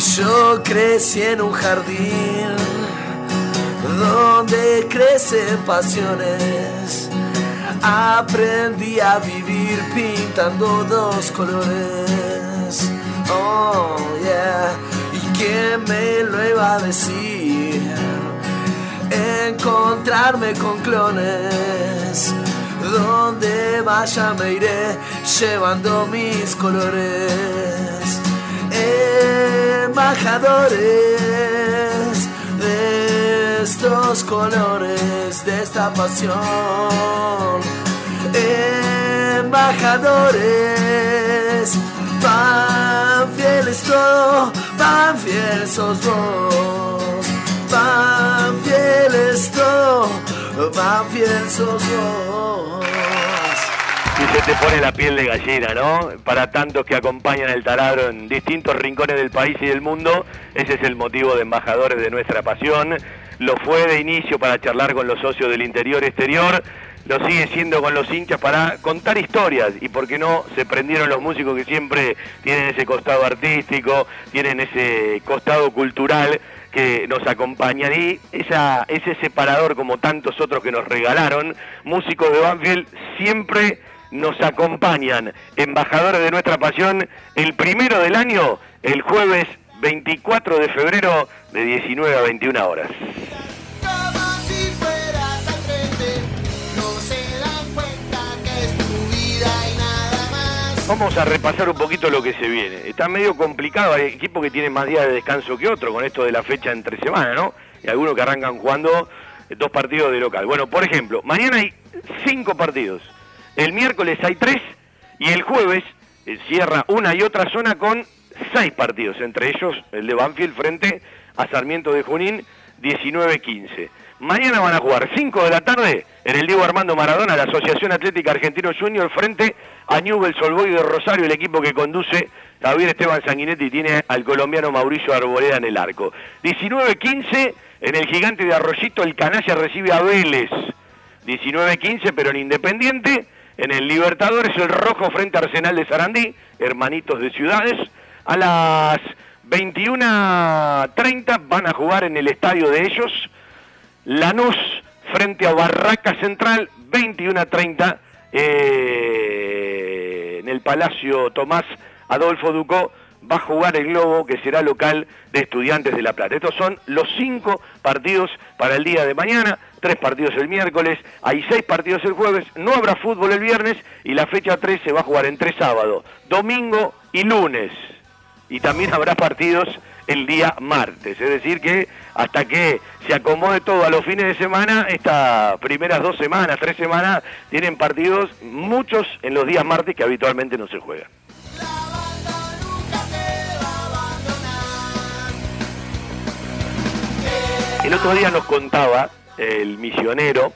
Yo crecí en un jardín donde crecen pasiones. Aprendí a vivir pintando dos colores. Oh, yeah. ¿Y quién me lo iba a decir? Encontrarme con clones. Donde vaya me iré llevando mis colores embajadores de estos colores, de esta pasión. Embajadores, pan fiel es todo, pan fiel sos vos. Pan fiel es todo, pan fiel sos vos. Se te pone la piel de gallina, ¿no? Para tantos que acompañan el taladro en distintos rincones del país y del mundo, ese es el motivo de embajadores de nuestra pasión. Lo fue de inicio para charlar con los socios del interior exterior, lo sigue siendo con los hinchas para contar historias y por qué no se prendieron los músicos que siempre tienen ese costado artístico, tienen ese costado cultural que nos acompañan y esa, ese separador como tantos otros que nos regalaron, músicos de Banfield siempre nos acompañan, embajadores de nuestra pasión, el primero del año, el jueves 24 de febrero de 19 a 21 horas. Vamos a repasar un poquito lo que se viene. Está medio complicado, hay equipos que tienen más días de descanso que otros con esto de la fecha entre semana, ¿no? Y algunos que arrancan jugando dos partidos de local. Bueno, por ejemplo, mañana hay cinco partidos. El miércoles hay tres y el jueves eh, cierra una y otra zona con seis partidos, entre ellos el de Banfield frente a Sarmiento de Junín, 19-15. Mañana van a jugar 5 de la tarde en el Diego Armando Maradona, la Asociación Atlética Argentino Junior, frente a Newell's Solboy de Rosario, el equipo que conduce Javier Esteban Sanguinetti tiene al colombiano Mauricio Arboleda en el arco. 19-15 en el gigante de Arroyito, el Canalla recibe a Vélez. 19-15, pero en Independiente. En el Libertadores, el Rojo frente a Arsenal de Sarandí, hermanitos de ciudades. A las 21.30 van a jugar en el estadio de ellos. Lanús frente a Barraca Central, 21.30 eh, en el Palacio Tomás Adolfo Ducó va a jugar el Globo, que será local de Estudiantes de La Plata. Estos son los cinco partidos para el día de mañana, tres partidos el miércoles, hay seis partidos el jueves, no habrá fútbol el viernes y la fecha 3 se va a jugar entre sábado, domingo y lunes. Y también habrá partidos el día martes. Es decir, que hasta que se acomode todo a los fines de semana, estas primeras dos semanas, tres semanas, tienen partidos, muchos en los días martes que habitualmente no se juegan. El otro día nos contaba el misionero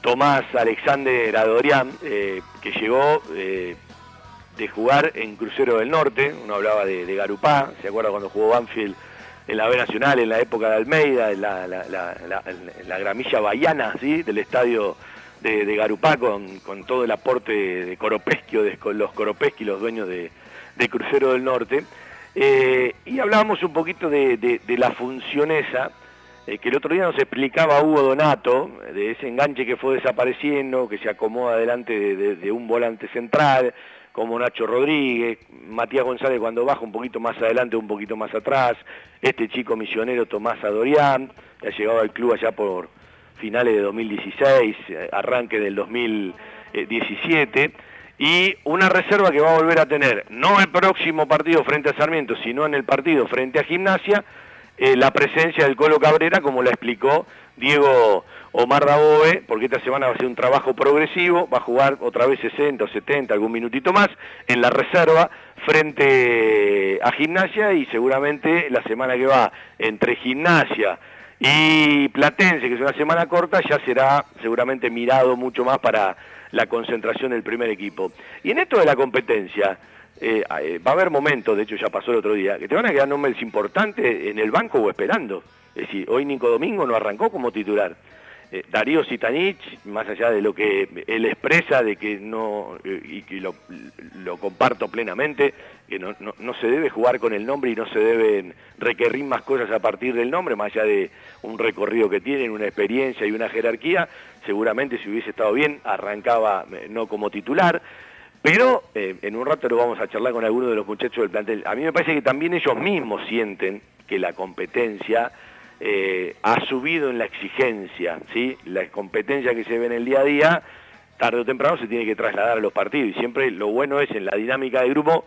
Tomás Alexander Adorián, eh, que llegó eh, de jugar en Crucero del Norte, uno hablaba de, de, Garupá, se acuerda cuando jugó Banfield en la B Nacional, en la época de Almeida, en la, la, la gramilla bahiana ¿sí? del estadio de, de Garupá, con, todo el aporte de Coropesquio, de los Coropesqui, los dueños de, de Crucero del Norte, eh, y hablábamos un poquito de, la función esa, eh, que el otro día nos explicaba Hugo Donato, de ese enganche que fue desapareciendo, que se acomoda delante de, un volante central, como Nacho Rodríguez, Matías González cuando baja un poquito más adelante, un poquito más atrás, este chico misionero Tomás Adorián, que ha llegado al club allá por finales de 2016, eh, arranque del 2017, y una reserva que va a volver a tener, no el próximo partido frente a Sarmiento, sino en el partido frente a Gimnasia, eh, la presencia del Colo Cabrera, como la explicó Diego Omar Dabove, porque esta semana va a ser un trabajo progresivo, va a jugar otra vez 60 o 70, algún minutito más, en la reserva frente a Gimnasia y seguramente la semana que va entre Gimnasia y Platense, que es una semana corta, ya será seguramente mirado mucho más para la concentración del primer equipo. Y en esto de la competencia, eh, eh, va a haber momentos, de hecho ya pasó el otro día, que te van a quedar nombres importantes en el banco o esperando. Es decir, hoy Nico Domingo no arrancó como titular. Eh, Darío Sitanich, más allá de lo que él expresa, de que no, y, y lo, lo, comparto plenamente, que no, no, se debe jugar con el nombre y no se deben requerir más cosas a partir del nombre, más allá de un recorrido que tienen, una experiencia y una jerarquía, seguramente si hubiese estado bien arrancaba no como titular, pero eh, en un rato lo vamos a charlar con algunos de los muchachos del plantel. A mí me parece que también ellos mismos sienten que la competencia eh, ha subido en la exigencia, ¿sí? La competencia que se ve en el día a día, tarde o temprano se tiene que trasladar a los partidos. Y siempre lo bueno es en la dinámica de grupo,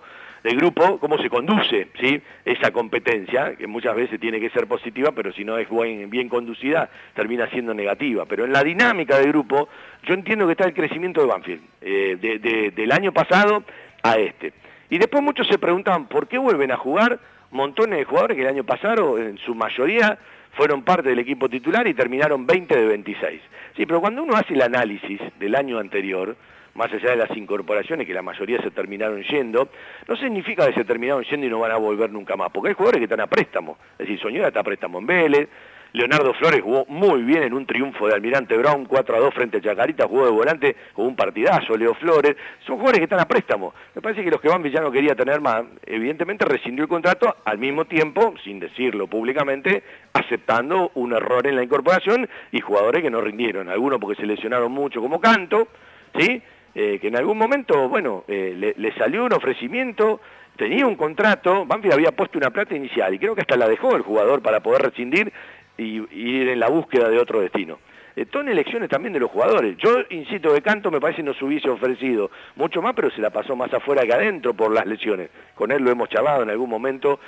de grupo cómo se conduce ¿sí? esa competencia, que muchas veces tiene que ser positiva, pero si no es bien, bien conducida, termina siendo negativa. Pero en la dinámica de grupo, yo entiendo que está el crecimiento de Banfield, eh, de, de, del año pasado a este. Y después muchos se preguntan, ¿por qué vuelven a jugar montones de jugadores que el año pasado, en su mayoría, fueron parte del equipo titular y terminaron 20 de 26. Sí, pero cuando uno hace el análisis del año anterior, más allá de las incorporaciones, que la mayoría se terminaron yendo, no significa que se terminaron yendo y no van a volver nunca más, porque hay jugadores que están a préstamo. Es decir, Soñora está a préstamo en Vélez, Leonardo Flores jugó muy bien en un triunfo de Almirante Brown 4 a 2 frente a Chacarita, jugó de volante con un partidazo, Leo Flores, son jugadores que están a préstamo. Me parece que los que van ya no quería tener más, evidentemente rescindió el contrato al mismo tiempo, sin decirlo públicamente, aceptando un error en la incorporación y jugadores que no rindieron, algunos porque se lesionaron mucho como Canto, ¿sí? Eh, que en algún momento, bueno, eh, le, salió un ofrecimiento tenía un contrato, Banfield había puesto una plata inicial y creo que hasta la dejó el jugador para poder rescindir y, ir en la búsqueda de otro destino. Eh, son elecciones también de los jugadores. Yo insisto que Canto me parece no se hubiese ofrecido mucho más, pero se la pasó más afuera que adentro por las lesiones. Con él lo hemos charlado en algún momento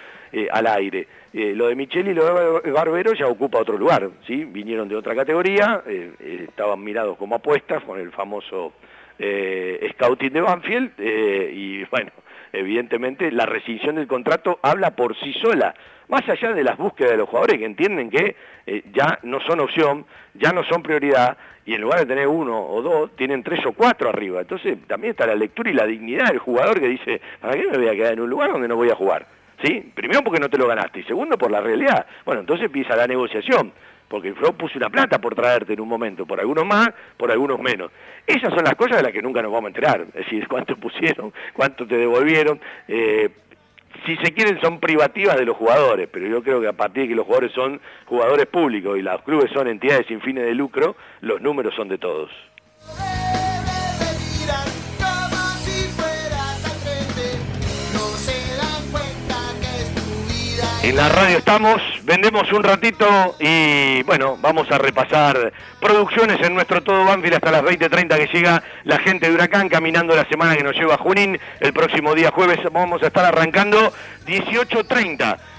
al aire. Lo de Micheli y lo de Barbero ya ocupa otro lugar, ¿sí? Vinieron de otra categoría, estaban mirados como apuestas con el famoso scouting de Banfield y bueno, evidentemente la rescisión del contrato habla por sí sola más allá de las búsquedas de los jugadores que entienden que eh, ya no son opción, ya no son prioridad, y en lugar de tener uno o dos, tienen tres o cuatro arriba. Entonces también está la lectura y la dignidad del jugador que dice, ¿para qué me voy a quedar en un lugar donde no voy a jugar? ¿Sí? Primero porque no te lo ganaste, y segundo por la realidad. Bueno, entonces empieza la negociación porque el Flow puso una plata por traerte en un momento, por algunos más, por algunos menos. Esas son las cosas de las que nunca nos vamos a enterar, es decir, (laughs) cuánto pusieron, cuánto te devolvieron, eh, si se quieren, son privativas de los jugadores, pero yo creo que a partir de que los jugadores son jugadores públicos y los clubes son entidades sin fines de lucro, los números son de todos. En la radio estamos, vendemos un ratito y bueno, vamos a repasar producciones en nuestro Todo Banfield hasta las 20.30 que llega la gente de Huracán caminando la semana que nos lleva Junín. El próximo día jueves vamos a estar arrancando 18.30.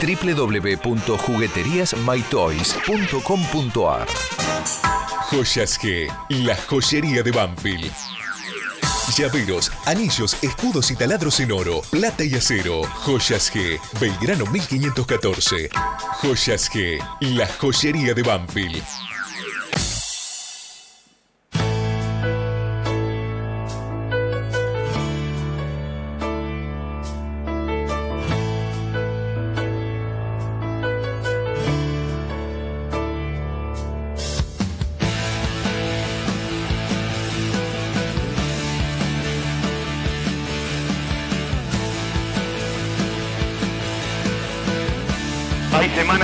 www.jugueteriasmytoys.com.ar Joyas G, la joyería de Banfield. Llaveros, anillos, escudos y taladros en oro, plata y acero. Joyas G, Belgrano 1514. Joyas G, la joyería de Banfield.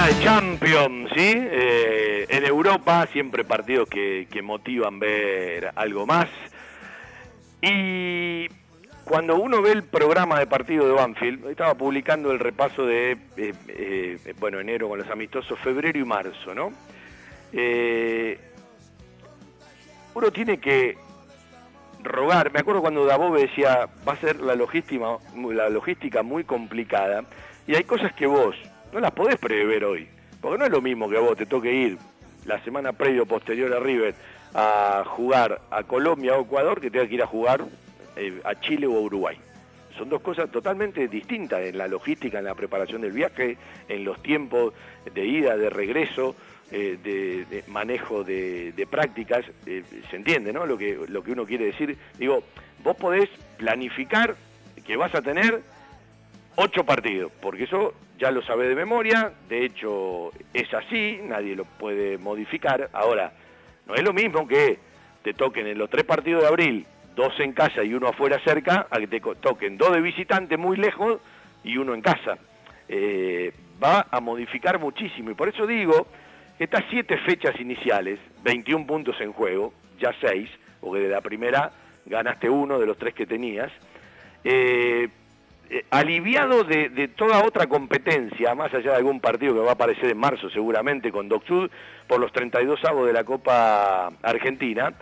Semana de Champions, ¿sí? Eh, en Europa siempre partidos que, que motivan ver algo más. Y cuando uno ve el programa de partido de Banfield, estaba publicando el repaso de, eh, eh, bueno, enero con los amistosos, febrero y marzo, ¿no? Uno tiene que rogar, me acuerdo cuando Dabove decía, va a ser la logística, la logística muy complicada, y hay cosas que vos no las podés prever hoy, porque no es lo mismo que vos te toque ir la semana previo posterior a River a jugar a Colombia o Ecuador que tenga que ir a jugar eh, a Chile o a Uruguay. Son dos cosas totalmente distintas en la logística, en la preparación del viaje, en los tiempos de ida, de regreso, eh, de, manejo de, de prácticas. eh, se entiende, ¿no? Lo que, lo que uno quiere decir. Digo, vos podés planificar que vas a tener ocho partidos, porque eso ya lo sabe de memoria, de hecho es así, nadie lo puede modificar. Ahora, no es lo mismo que te toquen en los tres partidos de abril, dos en casa y uno afuera cerca, a que te toquen dos de visitante muy lejos y uno en casa. Eh, va a modificar muchísimo y por eso digo estas siete fechas iniciales, 21 puntos en juego, ya seis, porque de la primera ganaste uno de los tres que tenías, eh, eh, aliviado de, toda otra competencia, más allá de algún partido que va a aparecer en marzo seguramente con Doc Sud por los 32 avos de la Copa Argentina,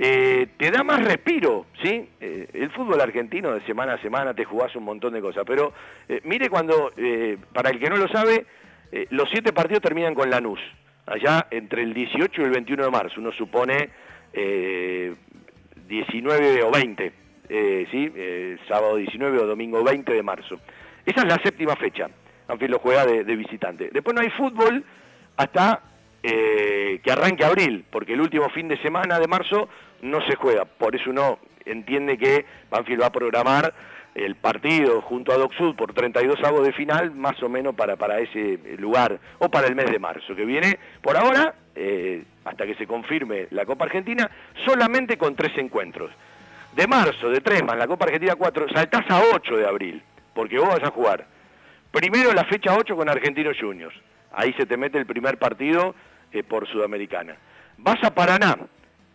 eh, te da más respiro, ¿sí? Eh, el fútbol argentino de semana a semana te jugás un montón de cosas, pero eh, mire cuando, para el que no lo sabe, los siete partidos terminan con Lanús, allá entre el 18 y el 21 de marzo, uno supone eh, 19 o 20, eh, ¿sí? Eh, sábado 19 o domingo 20 de marzo. Esa es la séptima fecha, Banfield lo juega de, de visitante. Después no hay fútbol hasta eh, que arranque abril, porque el último fin de semana de marzo no se juega. Por eso uno entiende que Banfield va a programar el partido junto a Doc Sud por 32 avos de final, más o menos para, para ese lugar, o para el mes de marzo, que viene por ahora, eh, hasta que se confirme la Copa Argentina, solamente con tres encuentros. De marzo, de tres más la Copa Argentina 4, saltás a 8 de abril, porque vos vas a jugar. Primero la fecha 8 con Argentinos Juniors. Ahí se te mete el primer partido eh, por Sudamericana. Vas a Paraná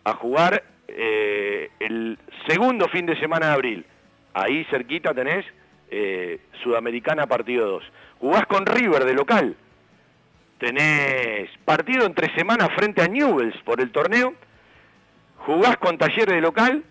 a jugar eh, el segundo fin de semana de abril. Ahí cerquita tenés eh, Sudamericana partido 2. Jugás con River de local. Tenés partido entre semanas frente a Newells por el torneo. Jugás con Talleres de local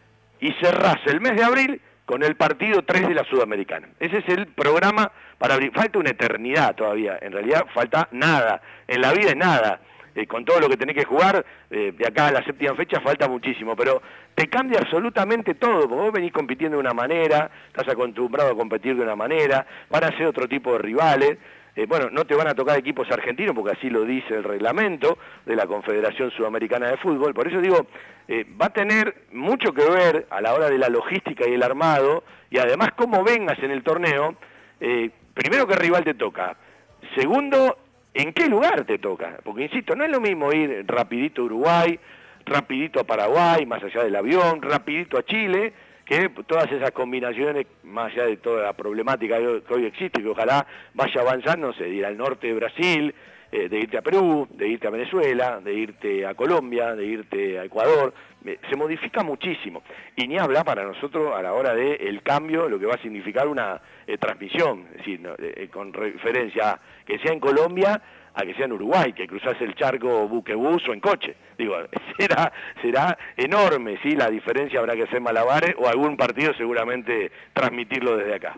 y cerrás el mes de abril con el partido 3 de la Sudamericana. Ese es el programa para abrir. Falta una eternidad todavía. En realidad falta nada. En la vida es nada. Eh, con todo lo que tenés que jugar, eh, de acá a la séptima fecha falta muchísimo, pero te cambia absolutamente todo, vos venís compitiendo de una manera, estás acostumbrado a competir de una manera, van a ser otro tipo de rivales, eh, bueno, no te van a tocar equipos argentinos porque así lo dice el reglamento de la Confederación Sudamericana de Fútbol, por eso digo, eh, va a tener mucho que ver a la hora de la logística y el armado, y además cómo vengas en el torneo, eh, primero qué rival te toca, Segundo, ¿en qué lugar te toca? Porque, insisto, no es lo mismo ir rapidito a Uruguay, rapidito a Paraguay, más allá del avión, rapidito a Chile, que todas esas combinaciones, más allá de toda la problemática que hoy- existe, que ojalá vaya avanzando, no sé, de ir al norte de Brasil, eh, de irte a Perú, de irte a Venezuela, de irte a Colombia, de irte a Ecuador, eh, se modifica muchísimo. Y ni habla para nosotros a la hora del el cambio, lo que va a significar una eh, transmisión, es decir, no, eh, con referencia a que sea en Colombia, a que sea en Uruguay, que cruzas el charco buquebús o en coche. Digo, (laughs) será, será enorme, ¿sí? La diferencia habrá que hacer malabares o algún partido seguramente transmitirlo desde acá.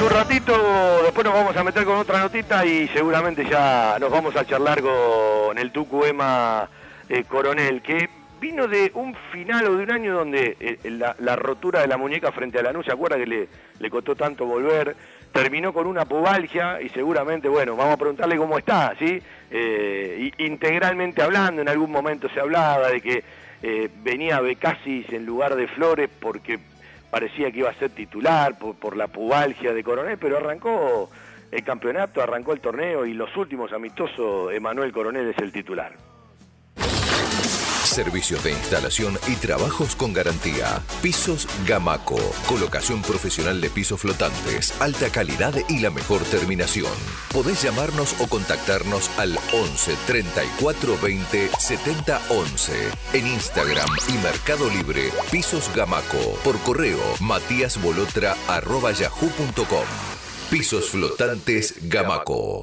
Un ratito, después nos vamos a meter con otra notita y seguramente ya nos vamos a charlar con el Tucu Ema eh, Coronel, que vino de un final o de un año donde eh, la, la rotura de la muñeca frente a la ¿se acuerda que le, costó tanto volver? Terminó con una pubalgia y seguramente, bueno, vamos a preguntarle cómo está, ¿sí? Eh, integralmente hablando, en algún momento se hablaba de que eh, venía Becasis en lugar de Flores porque parecía que iba a ser titular por, la pubalgia de Coronel, pero arrancó el campeonato, arrancó el torneo y los últimos amistosos, Emanuel Coronel es el titular. Servicios de instalación y trabajos con garantía. Pisos Gamaco. Colocación profesional de pisos flotantes. Alta calidad y la mejor terminación. Podés llamarnos o contactarnos al 11 34 20 70 11. En Instagram y Mercado Libre. Pisos Gamaco. Por correo matíasbolotra arroba yahoo.com. Pisos flotantes Gamaco.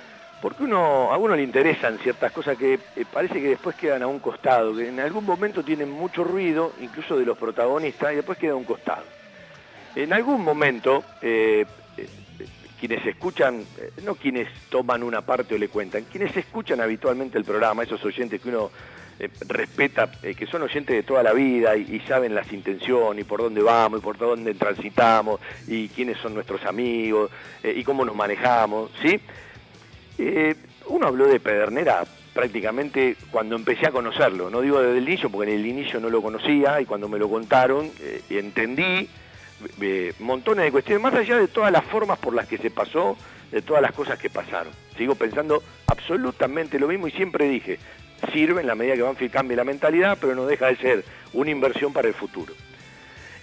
porque uno, a uno le interesan ciertas cosas que eh, parece que después quedan a un costado, que en algún momento tienen mucho ruido, incluso de los protagonistas, y después queda a un costado. En algún momento, eh, eh, quienes escuchan, no quienes toman una parte o le cuentan, quienes escuchan habitualmente el programa, esos oyentes que uno respeta, que son oyentes de toda la vida y, y saben las intenciones y por dónde vamos y por dónde transitamos y quiénes son nuestros amigos y cómo nos manejamos, ¿sí? Eh, uno habló de Pedernera prácticamente cuando empecé a conocerlo, no digo desde el inicio porque en el inicio no lo conocía y cuando me lo contaron eh, entendí eh, montones de cuestiones, más allá de todas las formas por las que se pasó, de todas las cosas que pasaron. Sigo pensando absolutamente lo mismo y siempre dije, sirve en la medida que Banfield cambie la mentalidad, pero no deja de ser una inversión para el futuro.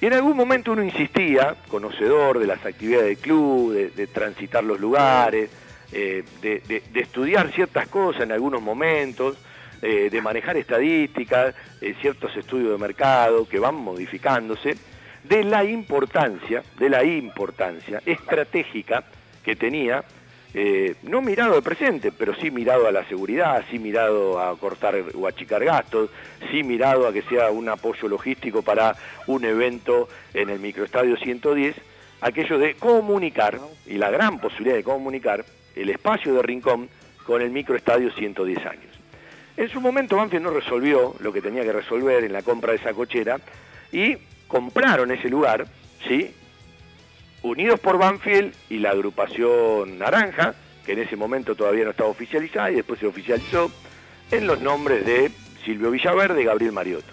Y en algún momento uno insistía, conocedor de las actividades del club, de, de transitar los lugares, eh, de, estudiar ciertas cosas en algunos momentos, eh, de manejar estadísticas, eh, ciertos estudios de mercado que van modificándose, de la importancia, de la importancia estratégica que tenía, no mirado al presente, pero sí mirado a la seguridad, sí mirado a cortar o achicar gastos, sí mirado a que sea un apoyo logístico para un evento en el microestadio 110, aquello de comunicar, y la gran posibilidad de comunicar, el espacio de Rincón con el microestadio 110 años. En su momento Banfield no resolvió lo que tenía que resolver en la compra de esa cochera y compraron ese lugar, ¿sí? Unidos por Banfield y la agrupación Naranja, que en ese momento todavía no estaba oficializada y después se oficializó, en los nombres de Silvio Villaverde y Gabriel Mariotto.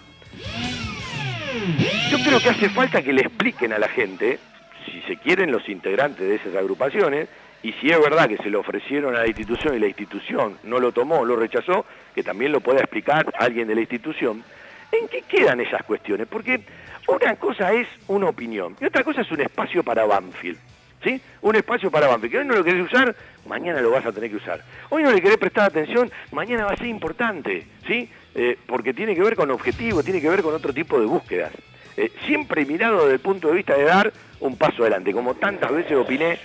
Yo creo que hace falta que le expliquen a la gente, si se quieren los integrantes de esas agrupaciones, y si es verdad que se lo ofrecieron a la institución y la institución no lo tomó, lo rechazó, que también lo pueda explicar alguien de la institución, ¿En qué quedan esas cuestiones? Porque una cosa es una opinión y otra cosa es un espacio para Banfield. ¿Sí? Un espacio para Banfield. Que hoy no lo querés usar, mañana lo vas a tener que usar. Hoy no le querés prestar atención, mañana va a ser importante. ¿Sí? Eh, porque tiene que ver con objetivos, tiene que ver con otro tipo de búsquedas. Eh, siempre mirado desde el punto de vista de dar un paso adelante. Como tantas veces opiné,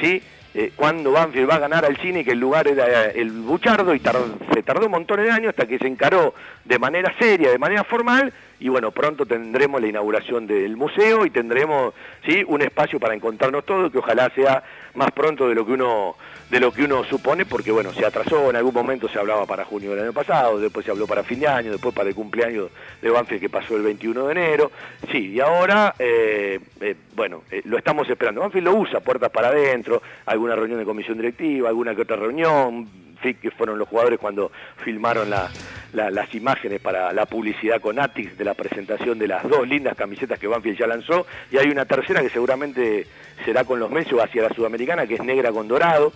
¿sí? Eh, cuando Banfield va a ganar al cine, que el lugar era el Buchardo, y se tardó un montón de años hasta que se encaró de manera seria, de manera formal, y bueno, pronto tendremos la inauguración del museo y tendremos ¿sí? un espacio para encontrarnos todos, que ojalá sea más pronto de lo que uno de lo que uno supone, porque bueno, se atrasó, en algún momento se hablaba para junio del año pasado, después se habló para fin de año, después para el cumpleaños de Banfield que pasó el 21 de enero, sí, y ahora, eh, eh, bueno, eh, lo estamos esperando. Banfield lo usa, puertas para adentro, alguna reunión de comisión directiva, alguna que otra reunión, que fueron los jugadores cuando filmaron las imágenes para la publicidad con Atix de la presentación de las dos lindas camisetas que Banfield ya lanzó, y hay una tercera que seguramente será con los meses hacia la sudamericana, que es negra con dorado.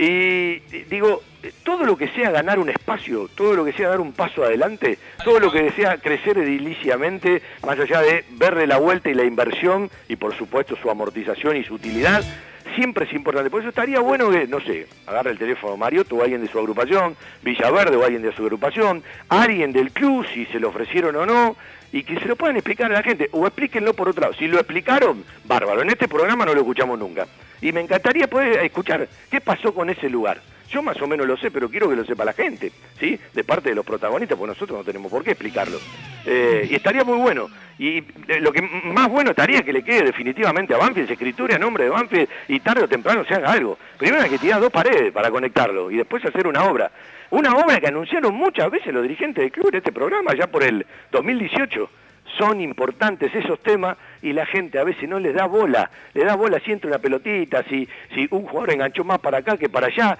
Y digo, todo lo que sea ganar un espacio, todo lo que sea dar un paso adelante, todo lo que sea crecer ediliciamente, más allá de verle la vuelta y la inversión, y por supuesto su amortización y su utilidad, siempre es importante. Por eso estaría bueno que, no sé, agarre el teléfono Marioto o alguien de su agrupación, Villaverde o alguien de su agrupación, alguien del club, si se lo ofrecieron o no, y que se lo puedan explicar a la gente, o explíquenlo por otro lado. Si lo explicaron, bárbaro. En este programa no lo escuchamos nunca. Y me encantaría poder escuchar qué pasó con ese lugar. Yo más o menos lo sé, pero quiero que lo sepa la gente, ¿sí? De parte de los protagonistas, porque nosotros no tenemos por qué explicarlo. Eh, y estaría muy bueno. Y eh, lo que más bueno estaría que le quede definitivamente a Banfield, se escritura a nombre de Banfield y tarde o temprano se haga algo. Primero hay que tirar dos paredes para conectarlo y después hacer una obra. Una obra que anunciaron muchas veces los dirigentes del club en este programa, ya por el 2018 son importantes esos temas y la gente a veces no les da bola, le da bola si entra una pelotita, si, si un jugador enganchó más para acá que para allá,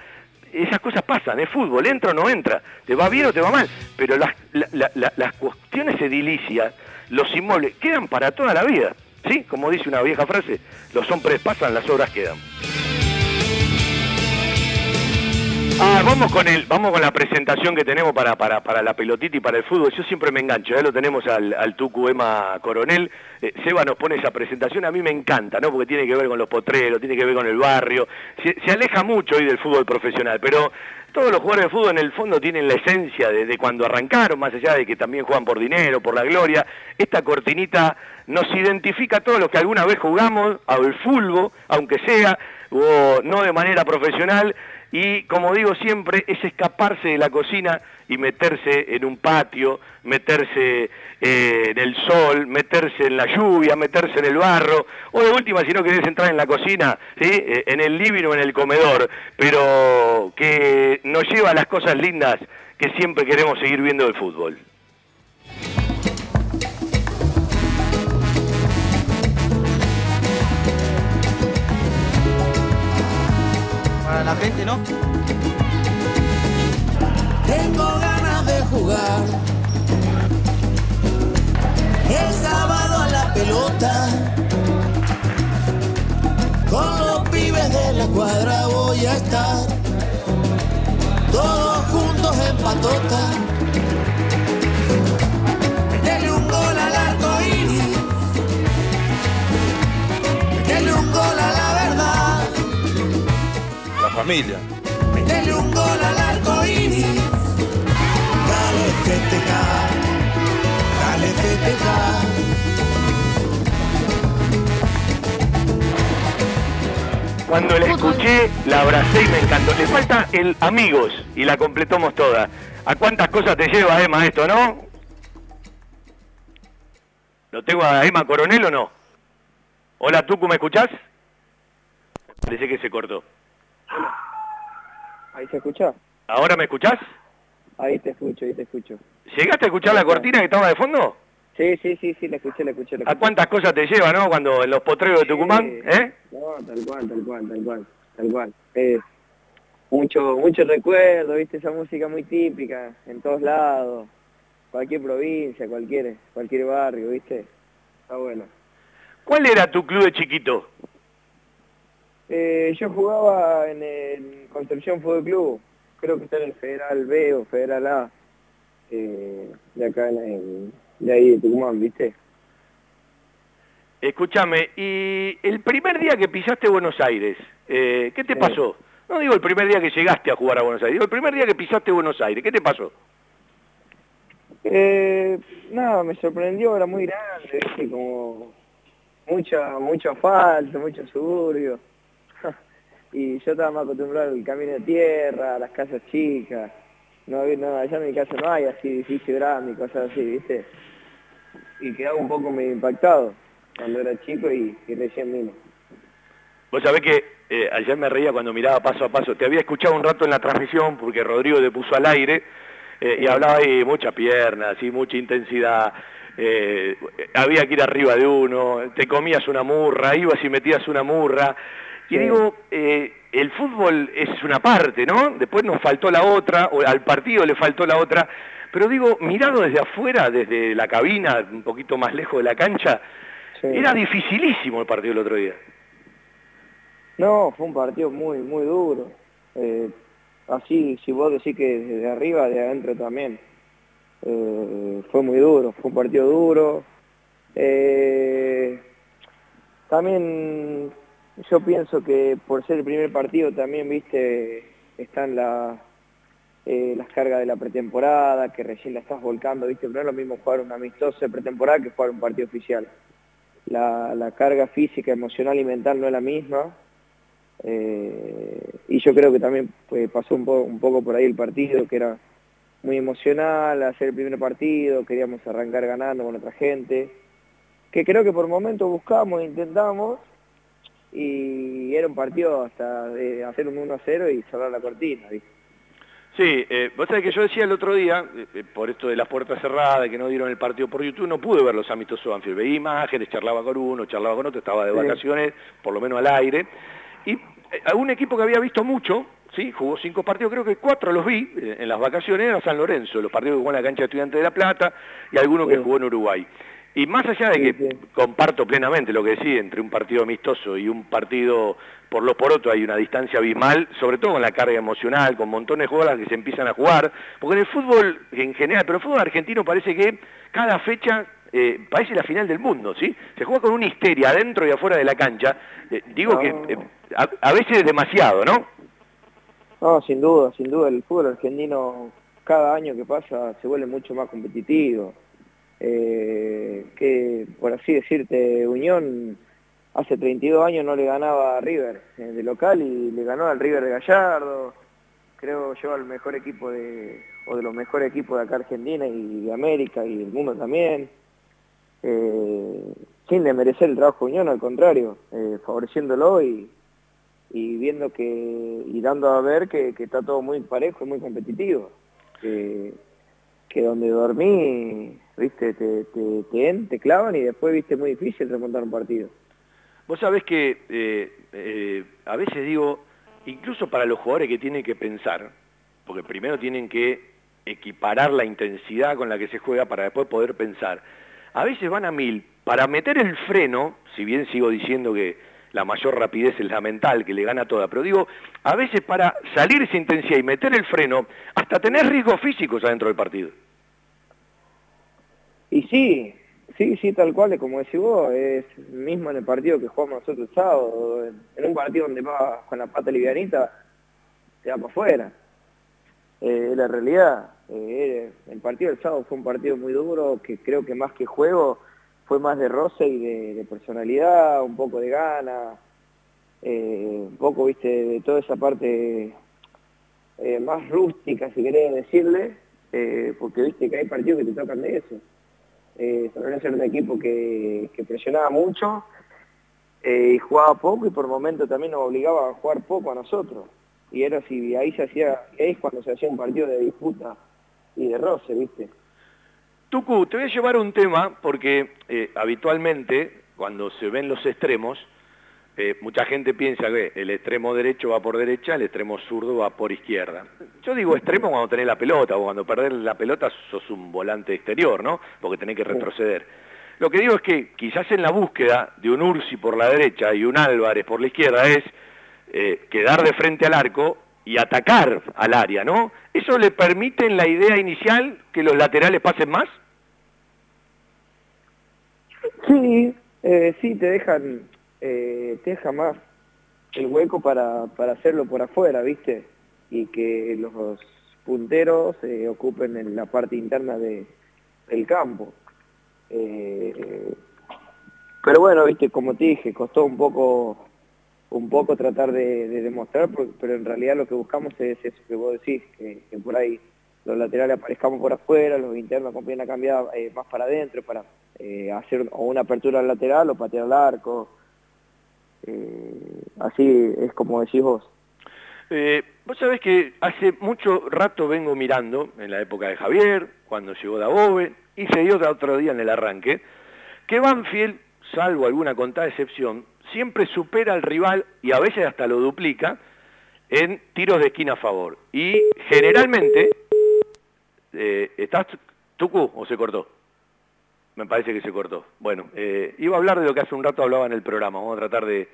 esas cosas pasan, es fútbol, entra o no entra, te va bien o te va mal, pero las, las cuestiones edilicias, los inmuebles, quedan para toda la vida, ¿sí? Como dice una vieja frase, los hombres pasan, las obras quedan. Ah, vamos con el, vamos con la presentación que tenemos para, para, para la pelotita y para el fútbol. Yo siempre me engancho, ya lo tenemos al, al Tucu Emma Coronel. Eh, Seba nos pone esa presentación, a mí me encanta, ¿no? Porque tiene que ver con los potreros, tiene que ver con el barrio. Se, aleja mucho hoy del fútbol profesional, pero todos los jugadores de fútbol en el fondo tienen la esencia de, de, cuando arrancaron, más allá de que también juegan por dinero, por la gloria. Esta cortinita nos identifica a todos los que alguna vez jugamos al fútbol, aunque sea, o no de manera profesional, y como digo siempre, es escaparse de la cocina y meterse en un patio, meterse eh, en el sol, meterse en la lluvia, meterse en el barro, o de última si no querés entrar en la cocina, ¿sí? Eh, en el living o en el comedor, pero que nos lleva a las cosas lindas que siempre queremos seguir viendo del fútbol. Para la gente, ¿no? Tengo ganas de jugar. El sábado a la pelota. Con los pibes de la cuadra voy a estar. Todos juntos en patota. Familia. Metele un gol al arco iris. Dale. Dale. Cuando la escuché, la abracé y me encantó. Le falta el amigos y la completamos toda. ¿A cuántas cosas te lleva, Emma, esto, no? ¿Lo tengo a Emma Coronel o no? Hola, Tucu, ¿me escuchás? Parece que se cortó. Ahí se escucha. ¿Ahora me escuchás? Ahí te escucho, ahí te escucho. ¿Llegaste a escuchar la cortina que estaba de fondo? Sí, sí, sí, sí, la escuché, la escuché. La ¿A escuché. cuántas cosas te lleva, no? Cuando en los potreros de Tucumán, ¿eh? No, tal cual, tal cual, tal cual, tal cual. Es mucho, mucho recuerdo, viste, esa música muy típica, en todos lados, cualquier provincia, cualquier, cualquier barrio, viste. Está bueno. ¿Cuál era tu club de chiquito? Eh, yo jugaba en el Construcción Fútbol Club, creo que está en el Federal B o Federal A. eh, de acá, en, de ahí de Tucumán, ¿viste? Escúchame, y el primer día que pisaste Buenos Aires, eh, ¿qué te pasó? No digo el primer día que llegaste a jugar a Buenos Aires, digo el primer día que pisaste Buenos Aires, ¿qué te pasó? Eh, nada, me sorprendió, era muy grande, ¿viste? como mucha, mucho asfalto, mucho suburbio. Y yo estaba más acostumbrado al camino de tierra, a las casas chicas. No, no, allá en mi casa no hay así edificio grande y cosas así, ¿viste? Y quedaba un poco medio impactado cuando era chico y, y recién vino. Vos sabés que eh, ayer me reía cuando miraba paso a paso. Te había escuchado un rato en la transmisión porque Rodrigo te puso al aire eh, y hablaba ahí mucha pierna, así, mucha intensidad. Eh, había que ir arriba de uno, te comías una murra, ibas y metías una murra. Y digo, eh, el fútbol es una parte, ¿no? Después nos faltó la otra, o al partido le faltó la otra. Pero digo, mirado desde afuera, desde la cabina, un poquito más lejos de la cancha, era dificilísimo el partido el otro día. No, fue un partido muy, muy duro. Eh, así, si vos decís que desde arriba, de adentro también. Eh, fue muy duro, fue un partido duro. Eh, también yo pienso que por ser el primer partido también, viste, están la, eh, las cargas de la pretemporada, que recién la estás volcando, viste, pero no es lo mismo jugar un amistoso de pretemporada que jugar un partido oficial. La, la carga física, emocional y mental no es la misma. Eh, y yo creo que también pues, pasó un, po- un poco por ahí el partido, que era muy emocional, hacer el primer partido, queríamos arrancar ganando con otra gente, que creo que por momentos buscamos, intentamos, y era un partido hasta de hacer un 1 a 0 y cerrar la cortina, ¿viste? Sí, eh, vos sabés que yo decía el otro día, eh, eh, por esto de las puertas cerradas, que no dieron el partido por YouTube, no pude ver los amistosos Banfield. Veía imágenes, charlaba con uno, charlaba con otro, estaba de Sí. vacaciones, por lo menos al aire. Y eh, a un equipo que había visto mucho, ¿sí? jugó cinco partidos, creo que cuatro los vi eh, en las vacaciones, era San Lorenzo, los partidos que jugó en la cancha de Estudiantes de La Plata y alguno que jugó en Uruguay. Y más allá de que comparto plenamente lo que decía, entre un partido amistoso y un partido por lo poroto hay una distancia abismal, sobre todo con la carga emocional, con montones de jugadoras que se empiezan a jugar, porque en el fútbol en general, pero el fútbol argentino parece que cada fecha eh, parece la final del mundo, ¿sí? Se juega con una histeria adentro y afuera de la cancha, Eh, digo que eh, a, a veces es demasiado, ¿no? No, sin duda, sin duda, el fútbol argentino cada año que pasa se vuelve mucho más competitivo. Eh, que, por así decirte, Unión hace 32 años no le ganaba a River eh, de local y le ganó al River de Gallardo. Creo yo al mejor equipo de, o de los mejores equipos de acá Argentina y de América y del mundo también. Eh, sin desmerecer el trabajo de Unión, al contrario, eh, favoreciéndolo y, y viendo que y dando a ver que, que está todo muy parejo y muy competitivo que, que donde dormí viste te, te, clavan y después viste muy difícil remontar un partido. Vos sabés que eh, eh, a veces digo, incluso para los jugadores que tienen que pensar, porque primero tienen que equiparar la intensidad con la que se juega para después poder pensar, a veces van a mil. Para meter el freno, si bien sigo diciendo que la mayor rapidez es la mental, que le gana toda, pero digo, a veces para salir esa intensidad y meter el freno, hasta tener riesgos físicos adentro del partido. Y sí sí sí tal cual como decís vos es mismo en el partido que jugamos nosotros el sábado en, un partido donde vas con la pata livianita te va para afuera eh, la realidad. Eh, el partido del sábado fue un partido muy duro, que creo que más que juego fue más de roce y de, personalidad, un poco de gana, eh, un poco, viste, de toda esa parte eh, más rústica, si querés decirle, porque viste que hay partidos que te tocan de eso. Eh, San era un equipo que, presionaba mucho eh, y jugaba poco y por momentos también nos obligaba a jugar poco a nosotros y era así, ahí se hacía, ahí es cuando se hacía un partido de disputa y de roce, ¿viste? Tucu, te voy a llevar un tema porque eh, habitualmente cuando se ven los extremos, eh, mucha gente piensa que el extremo derecho va por derecha, el extremo zurdo va por izquierda. Yo digo extremo cuando tenés la pelota o cuando perdés la pelota sos un volante exterior, ¿no? Porque tenés que retroceder. Lo que digo es que quizás en la búsqueda de un Ursi por la derecha y un Álvarez por la izquierda es eh, quedar de frente al arco y atacar al área, ¿no? ¿Eso le permite en la idea inicial que los laterales pasen más? Sí, eh, sí, te dejan, eh, más el hueco para, para hacerlo por afuera, ¿viste? Y que los punteros eh, ocupen en la parte interna de, del campo. Eh, pero bueno, viste, como te dije, costó un poco un poco tratar de, de demostrar, pero, en realidad lo que buscamos es eso que vos decís, que, que por ahí los laterales aparezcamos por afuera, los internos con pierna cambiada eh, más para adentro, para hacer o una apertura al lateral o patear al arco. Así es como decís vos. Eh, vos sabés que hace mucho rato vengo mirando, en la época de Javier, cuando llegó Dabove, y se dio otro día en el arranque, que Banfield, salvo alguna contada excepción, siempre supera al rival y a veces hasta lo duplica en tiros de esquina a favor. Y generalmente, eh, ¿estás Tucu o se cortó? Me parece que se cortó. Bueno, eh, iba a hablar de lo que hace un rato hablaba en el programa, vamos a tratar de,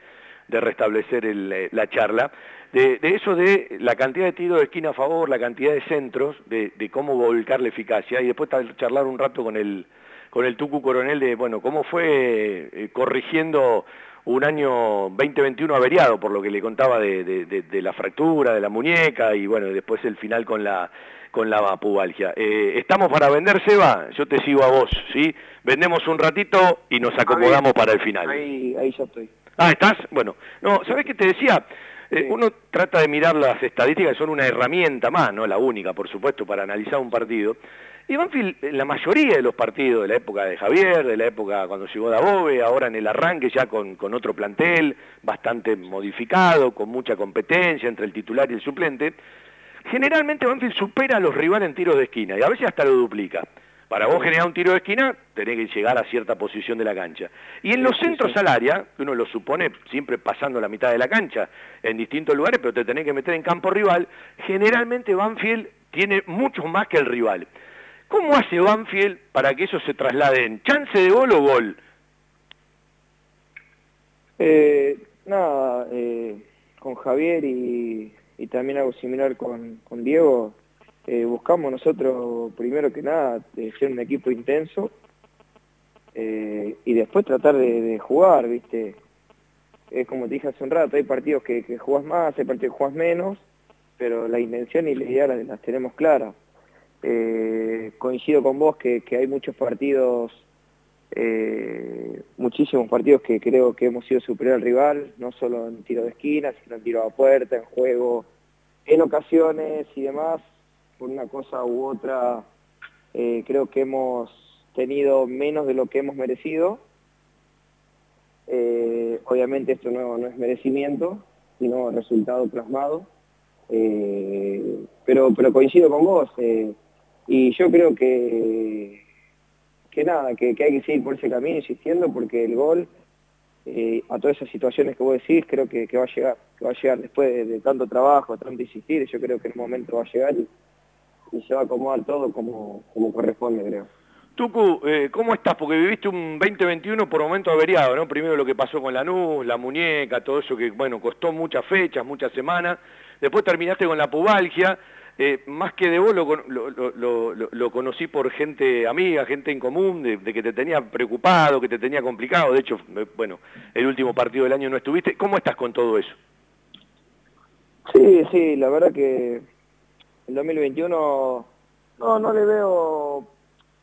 restablecer eh, la charla, de, eso de la cantidad de tiros de esquina a favor, la cantidad de centros, de, cómo volcar la eficacia, y después charlar un rato con el, con el Tucu Coronel de, bueno, cómo fue eh, corrigiendo un año 2021 averiado, por lo que le contaba de, de, la fractura, de la muñeca, y bueno, después el final con la con la pubalgia. Eh, ¿Estamos para vender, Seba? Yo te sigo a vos, ¿sí? Vendemos un ratito y nos acomodamos para el final. Ahí, ahí ya estoy. Ah, ¿estás? Bueno, no, ¿sabés qué te decía? Eh, uno trata de mirar las estadísticas, que son una herramienta más, no la única, por supuesto, para analizar un partido. Y Banfield, en la mayoría de los partidos de la época de Javier, de la época cuando llegó Dabove, ahora en el arranque ya con, con otro plantel, bastante modificado, con mucha competencia entre el titular y el suplente, generalmente Banfield supera a los rivales en tiros de esquina y a veces hasta lo duplica. Para vos generar un tiro de esquina, tenés que llegar a cierta posición de la cancha. Y en los centros al área, que uno lo supone siempre pasando la mitad de la cancha, en distintos lugares, pero te tenés que meter en campo rival, generalmente Banfield tiene mucho más que el rival. ¿Cómo hace Banfield para que eso se traslade en chance de gol o gol? Eh, nada, eh, con Javier y, y también algo similar con, con Diego, eh, buscamos nosotros primero que nada de ser un equipo intenso eh, y después tratar de, jugar, ¿viste? Es como te dije hace un rato, hay partidos que, que jugás más, hay partidos que jugás menos, pero la intención y la idea las, las tenemos claras. Eh, coincido con vos que, que hay muchos partidos, eh, muchísimos partidos que creo que hemos sido superior al rival, no solo en tiro de esquina, sino en tiro a puerta, en juego, en ocasiones y demás, por una cosa u otra, eh, creo que hemos tenido menos de lo que hemos merecido. Eh, obviamente esto no, no, es merecimiento, sino resultado plasmado. Pero, pero coincido con vos. Y yo creo que, que nada, que, hay que seguir por ese camino insistiendo porque el gol, eh, a todas esas situaciones que vos decís, creo que, va a llegar, que va a llegar después de, tanto trabajo, tanto insistir, yo creo que en un momento va a llegar y, se va a acomodar todo como, como corresponde, creo. Tucu, eh, ¿cómo estás? Porque viviste un 2021 por momento averiado, ¿no? Primero lo que pasó con la NUS, la muñeca, todo eso que, bueno, costó muchas fechas, muchas semanas. Después terminaste con la pubalgia. Eh, más que de vos lo, lo, lo, lo, conocí por gente amiga, gente en común, de, que te tenía preocupado, que te tenía complicado. De hecho, bueno, el último partido del año no estuviste. ¿Cómo estás con todo eso? Sí, sí, la verdad que el 2021 no, no le veo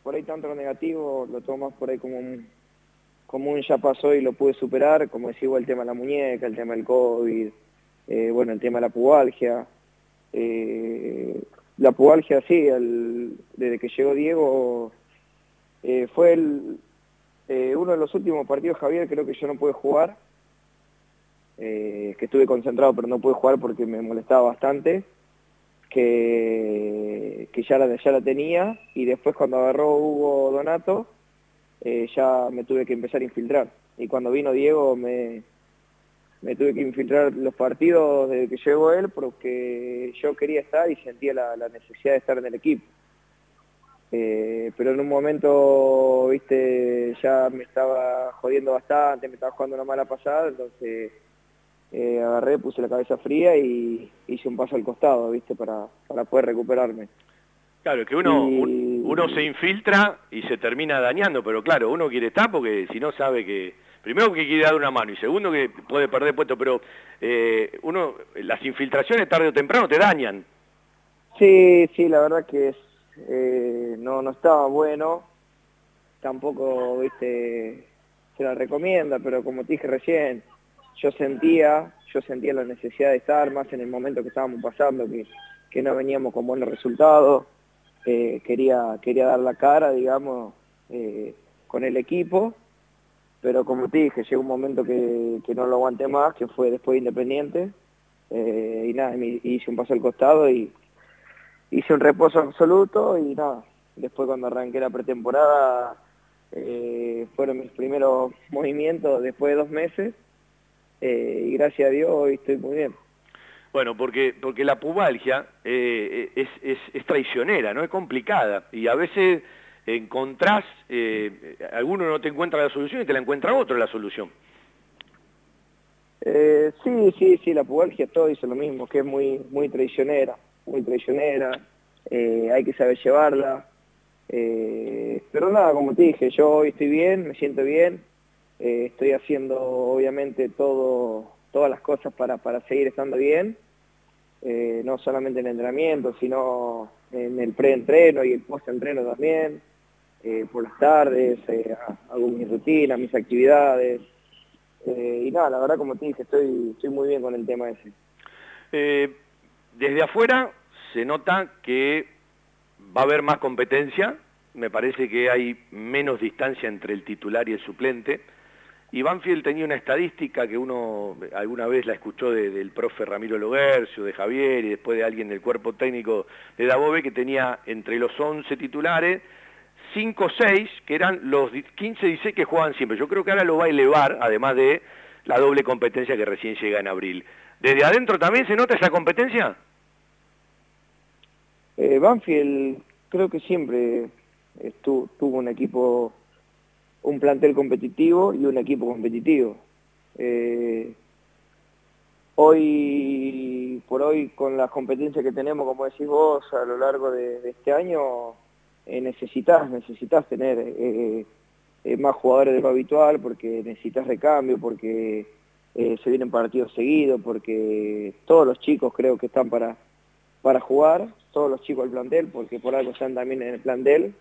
por ahí tanto lo negativo, lo tomo más por ahí como un, como un ya pasó y lo pude superar, como decía el tema de la muñeca, el tema del COVID, eh, bueno, el tema de la pubalgia. Eh, la pubalgia, sí, desde que llegó Diego, eh, fue eh, uno de los últimos partidos, Javier, creo que yo no pude jugar, que estuve concentrado pero no pude jugar porque me molestaba bastante que, que ya, la, ya la tenía. Y después cuando agarró Hugo Donato ya me tuve que empezar a infiltrar. Y cuando vino Diego me, me tuve que infiltrar los partidos desde que llegó él porque yo quería estar y sentía la, la necesidad de estar en el equipo. Eh, pero en un momento, viste, ya me estaba jodiendo bastante, me estaba jugando una mala pasada, entonces eh, agarré, puse la cabeza fría y hice un paso al costado, ¿viste? Para, para poder recuperarme. Claro, que uno, Y- un- uno se infiltra y se termina dañando, pero claro, uno quiere estar porque si no sabe que, primero que quiere dar una mano y segundo que puede perder puesto, pero eh, uno, las infiltraciones tarde o temprano te dañan. Sí, sí, la verdad que es, eh, no, no estaba bueno. Tampoco, viste, se la recomienda, pero como te dije recién, yo sentía, yo sentía la necesidad de estar más en el momento que estábamos pasando, que, que no veníamos con buenos resultados. Eh, quería, quería dar la cara, digamos, con el equipo, pero como te dije, llegó un momento que, que no lo aguanté más, que fue después de Independiente, eh, y nada, me hice un paso al costado y hice un reposo absoluto y nada, después cuando arranqué la pretemporada eh, fueron mis primeros movimientos después de dos meses eh, y gracias a Dios hoy estoy muy bien. Bueno, porque, porque la pubalgia eh, es, es, es traicionera, ¿no? Es complicada. Y a veces encontrás, eh, alguno no te encuentra la solución y te la encuentra otro la solución. Eh, sí, sí, sí, la pubalgia todo dice lo mismo, que es muy, muy traicionera, muy traicionera, eh, hay que saber llevarla. eh, pero nada, como te dije, yo hoy estoy bien, me siento bien, estoy haciendo obviamente todo, todas las cosas para, para seguir estando bien, no solamente en el entrenamiento, sino en el pre-entreno y el post-entreno también, eh, por las tardes, eh, hago mis rutinas, mis actividades, eh, y nada, la verdad como te dije, estoy, muy bien con el tema ese. Eh, desde afuera se nota que va a haber más competencia, me parece que hay menos distancia entre el titular y el suplente. Y Banfield tenía una estadística que uno alguna vez la escuchó de- del profe Ramiro Logercio, de Javier y después de alguien del cuerpo técnico de Dabove que tenía entre los 11 titulares 5 o 6 que eran los 15 y 16 que jugaban siempre. Yo creo que ahora lo va a elevar, además de la doble competencia que recién llega en abril. ¿Desde adentro también se nota esa competencia? Eh, Banfield creo que siempre tuvo un equipo, un plantel competitivo y un equipo competitivo. Eh, hoy, por hoy, con las competencias que tenemos, como decís vos, a lo largo de este año, eh, necesitas, necesitas tener eh, eh, más jugadores de lo habitual porque necesitas recambio, porque se vienen partidos seguidos, porque todos los chicos creo que están para, para jugar, todos los chicos del plantel, porque por algo están también en el plantel,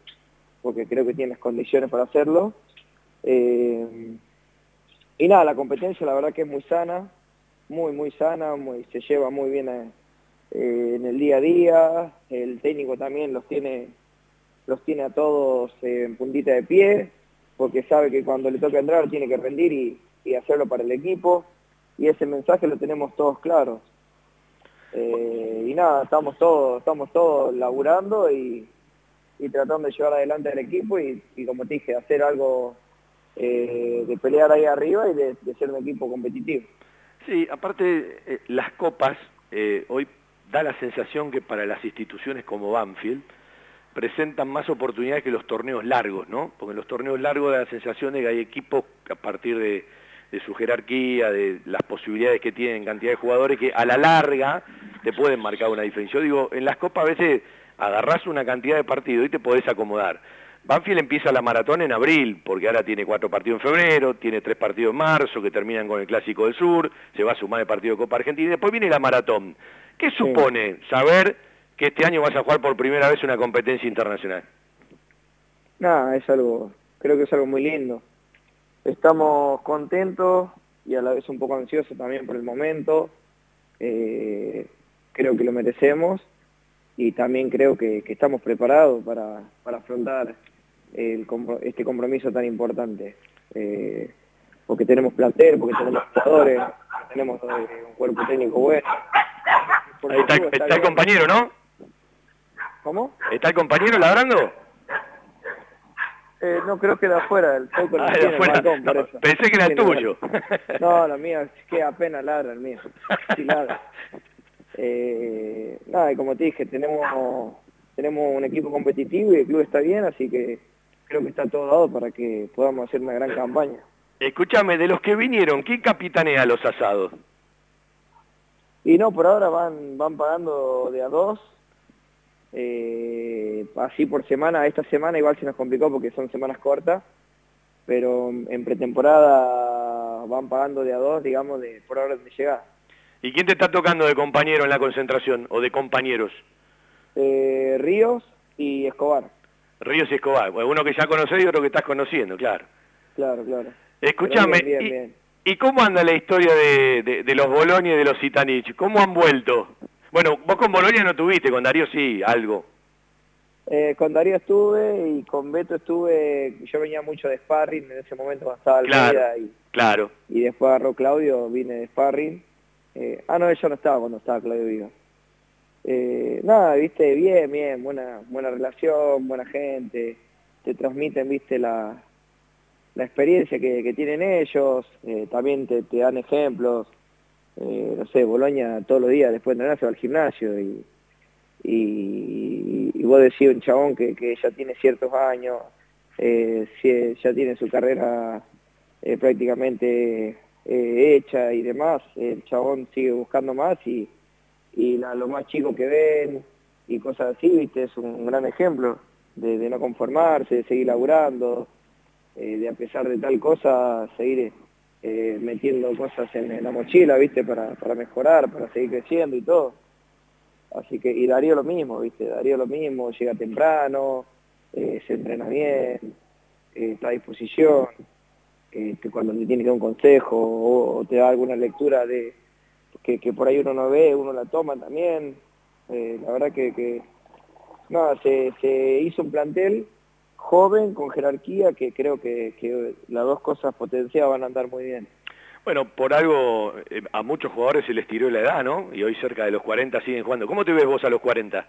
porque creo que tienen las condiciones para hacerlo. Y nada, la competencia la verdad que es muy sana, muy, muy sana, muy, se lleva muy bien en el día a día, el técnico también los tiene, los tiene a todos en puntita de pie, porque sabe que cuando le toca entrar tiene que rendir y, y hacerlo para el equipo, y ese mensaje lo tenemos todos claros. Eh, y nada, estamos todos, estamos todos laburando y, y tratando de llevar adelante al equipo y, y como te dije, hacer algo eh, de pelear ahí arriba y de, de ser un equipo competitivo. Sí, aparte eh, las copas, eh, hoy da la sensación que para las instituciones como Banfield presentan más oportunidades que los torneos largos, ¿no? Porque en los torneos largos da la sensación de que hay equipos que a partir de, de su jerarquía, de las posibilidades que tienen en cantidad de jugadores, que a la larga te pueden marcar una diferencia. Yo digo, en las copas a veces agarrás una cantidad de partidos y te podés acomodar. Banfield empieza la maratón en abril, porque ahora tiene cuatro partidos en febrero, tiene tres partidos en marzo, que terminan con el Clásico del Sur, se va a sumar el partido de Copa Argentina, y después viene la maratón. ¿Qué supone saber que este año vas a jugar por primera vez una competencia internacional? Nada, es algo, creo que es algo muy lindo. Estamos contentos y a la vez un poco ansiosos también por el momento. Eh, creo que lo merecemos y también creo que, que estamos preparados para, para afrontar el este compromiso tan importante. Eh, porque tenemos plantel, porque tenemos jugadores, tenemos eh, un cuerpo técnico bueno. Por Ahí está, el compañero, ¿no? ¿Cómo? ¿Está el compañero ladrando? Eh, no, creo que de afuera, el (laughs) foco Ah, de tiene afuera. balcón, No, pensé que era Sí, tuyo. No, la mía, es que apenas ladra el mío. Sí ladra. Eh, nada, y como te dije, tenemos, tenemos un equipo competitivo y el club está bien, así que creo que está todo dado para que podamos hacer una gran campaña. Escúchame, de los que vinieron, ¿quién capitanea los asados? Y no, por ahora van, van pagando de a dos, eh, así por semana. Esta semana igual se nos complicó porque son semanas cortas, pero en pretemporada van pagando de a dos, digamos, de por hora de llegada. ¿Y quién te está tocando de compañero en la concentración o de compañeros? Eh, Ríos y Escobar. Ríos y Escobar, uno que ya conocés y otro que estás conociendo, claro. Claro, claro. Escúchame, Pero bien, bien, y, cómo anda la historia de, de- de los Bolonia y de los Zitanich? ¿Cómo han vuelto? Bueno, vos con Bolonia no tuviste, con Darío sí, algo. Eh, con Darío estuve y con Beto estuve, yo venía mucho de sparring, en ese momento cuando estaba Claro. Y, Claro. y después agarró Claudio, vine de sparring. Eh, ah, no, yo no estaba cuando estaba Claudio Viva. Eh, nada, viste, bien, bien, buena, buena relación, buena gente, te transmiten, viste, la, la experiencia que, que tienen ellos, eh, también te, te dan ejemplos, eh, no sé, Boloña todos los días después de entrenar se va al gimnasio y, y, vos decís un chabón que, que ya tiene ciertos años, eh, si- ya tiene su carrera eh, prácticamente hecha y demás, el chabón sigue buscando más y, y la- lo más chico que ven y cosas así, viste, es un gran ejemplo de, no conformarse, de seguir laburando, de a pesar de tal cosa, seguir eh, metiendo cosas en, la mochila, viste, para, para mejorar, para seguir creciendo y todo. Así que, y Darío lo mismo, viste, Darío lo mismo, llega temprano, eh, se entrena bien, eh, está a disposición, que cuando te tiene que dar un consejo o, te da alguna lectura de que, que por ahí uno no ve, uno la toma también. La verdad que, que nada, se, se hizo un plantel joven, con jerarquía, que creo que, que las dos cosas potenciadas van a andar muy bien. Bueno, por algo eh, a muchos jugadores se les tiró la edad, ¿no? Y hoy cerca de los 40 siguen jugando. ¿Cómo te ves vos a los 40?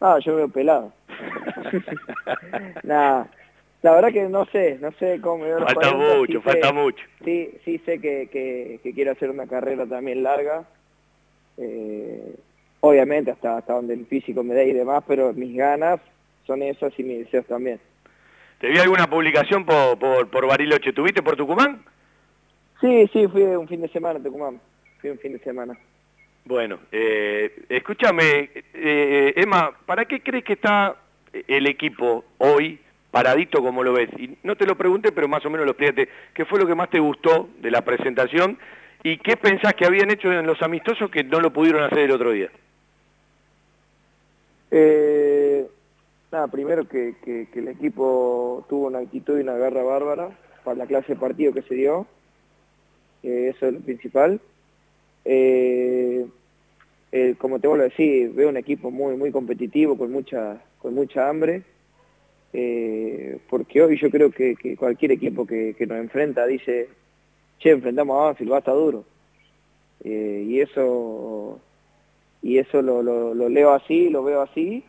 Ah, yo me veo pelado. (laughs) Nada, la verdad que no sé, no sé cómo me veo los Falta 40, mucho, sí falta sé- mucho. Sí, sí sé que, que, que quiero hacer una carrera también larga. Eh, obviamente hasta, hasta donde el físico me dé y demás, pero mis ganas son esas y mis deseos también. ¿Te vi alguna publicación por, por, por Bariloche? ¿Tuviste por Tucumán? Sí, sí, fui un fin de semana a Tucumán. Fui un fin de semana. Bueno, eh, escúchame, eh, Emma, ¿para qué crees que está el equipo hoy paradito como lo ves? Y no te lo pregunté, pero más o menos lo explícate. ¿Qué fue lo que más te gustó de la presentación? ¿Y qué pensás que habían hecho en los amistosos que no lo pudieron hacer el otro día? Eh, nada, primero que, que- el equipo tuvo una actitud y una garra bárbara para la clase de partido que se dio. Eh, eso es lo principal. Eh, eh, como te vuelvo a decir, veo un equipo muy muy competitivo, con mucha con mucha hambre. Porque hoy yo creo que, cualquier equipo que, nos enfrenta dice, che, enfrentamos a Banfield, va a estar duro. Y eso y eso lo- lo leo así, lo veo así.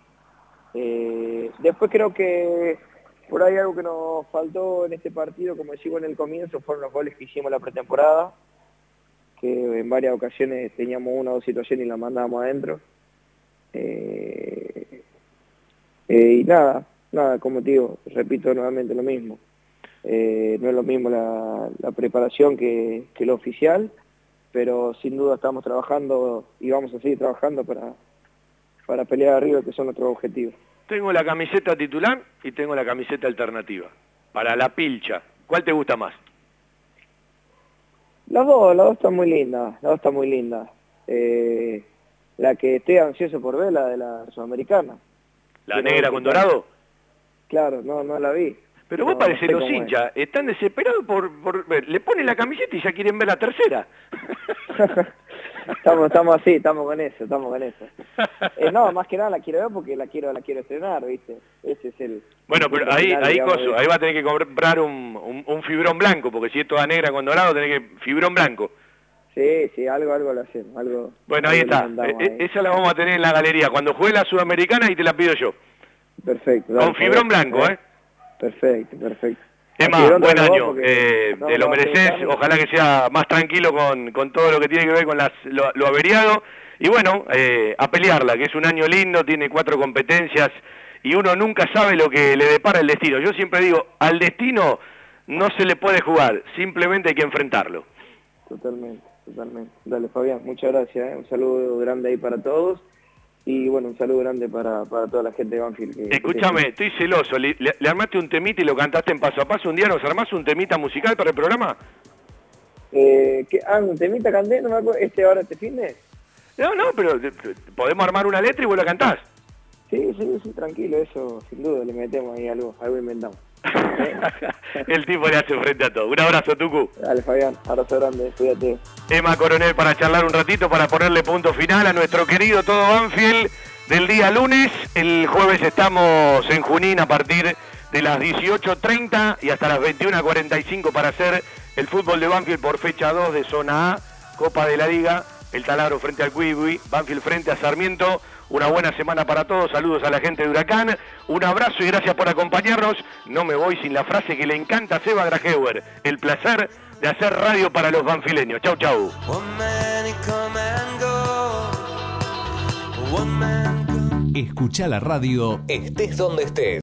Eh, después creo que por ahí algo que nos faltó en este partido, como decimos en el comienzo, fueron los goles que hicimos la pretemporada, que en varias ocasiones teníamos una o dos situaciones y la mandábamos adentro. Eh, eh, y nada, nada, como te digo, repito nuevamente lo mismo. No es lo mismo la, la preparación que, que lo oficial, pero sin duda estamos trabajando y vamos a seguir trabajando para, para pelear arriba, que son nuestros objetivos. Tengo la camiseta titular y tengo la camiseta alternativa. Para la pilcha, ¿cuál te gusta más? Las dos, las dos están muy lindas, las dos están muy lindas. Eh, la que estoy ansioso por ver, la de la sudamericana. ¿La no- negra con dorado? Claro, no, no la vi. Pero vos No, parecés no sé los es. hinchas, están desesperados por, por ver. Le ponen la camiseta y ya quieren ver la tercera. (laughs) estamos, estamos así, estamos con eso, estamos con eso. Eh, no, más que nada la quiero ver porque la quiero, la quiero estrenar, ¿viste? Ese es el... Bueno, el pero ahí, ahí, coso, ahí va a tener que comprar un, un, un fibrón blanco, porque si es toda negra con dorado, tenés que fibrón blanco. Sí, sí, algo, algo lo hacemos, algo... Bueno, ahí algo está. mandamos E- e- ahí. esa la vamos a tener en la galería. Cuando juegue la sudamericana y te la pido yo. Perfecto. Con fibrón blanco, ¿eh? Perfecto, perfecto. Emma, buen año. porque Eh, no te lo mereces. Ojalá que sea más tranquilo con, con todo lo que tiene que ver con las, lo, lo averiado. Y bueno, eh, a pelearla, que es un año lindo, tiene cuatro competencias y uno nunca sabe lo que le depara el destino. Yo siempre digo, al destino no se le puede jugar, simplemente hay que enfrentarlo. Totalmente, totalmente. Dale, Fabián, muchas gracias. ¿eh? Un saludo grande ahí para todos. Y bueno, un saludo grande para, para toda la gente de Banfield. que- que Escúchame, estoy celoso. ¿Le, le- le armaste un temita y lo cantaste en paso a paso? ¿Un día nos armás un temita musical para el programa? Eh, ¿qué? Ah, un temita canté, no me acuerdo. ¿Este ahora este fin de? No, no, pero podemos armar una letra y vos la cantás. Sí, sí, sí, tranquilo, eso sin duda, le metemos ahí algo, algo inventamos. (laughs) El tipo le hace frente a todo. Un abrazo, Tucu. Dale, Fabián, abrazo grande, cuídate. Emma Coronel para charlar un ratito, para ponerle punto final a nuestro querido todo Banfield del día lunes. El jueves estamos en Junín a partir de las 18.30 y hasta las 21.45 para hacer el fútbol de Banfield por fecha 2 de zona A, Copa de la Liga, el taladro frente al Cuigui, Banfield frente a Sarmiento. Una buena semana para todos, saludos a la gente de Huracán, un abrazo y gracias por acompañarnos. No me voy sin la frase que le encanta a Seba Grajewer, el placer de hacer radio para los banfileños. Chau, chau. Escucha la radio estés donde estés.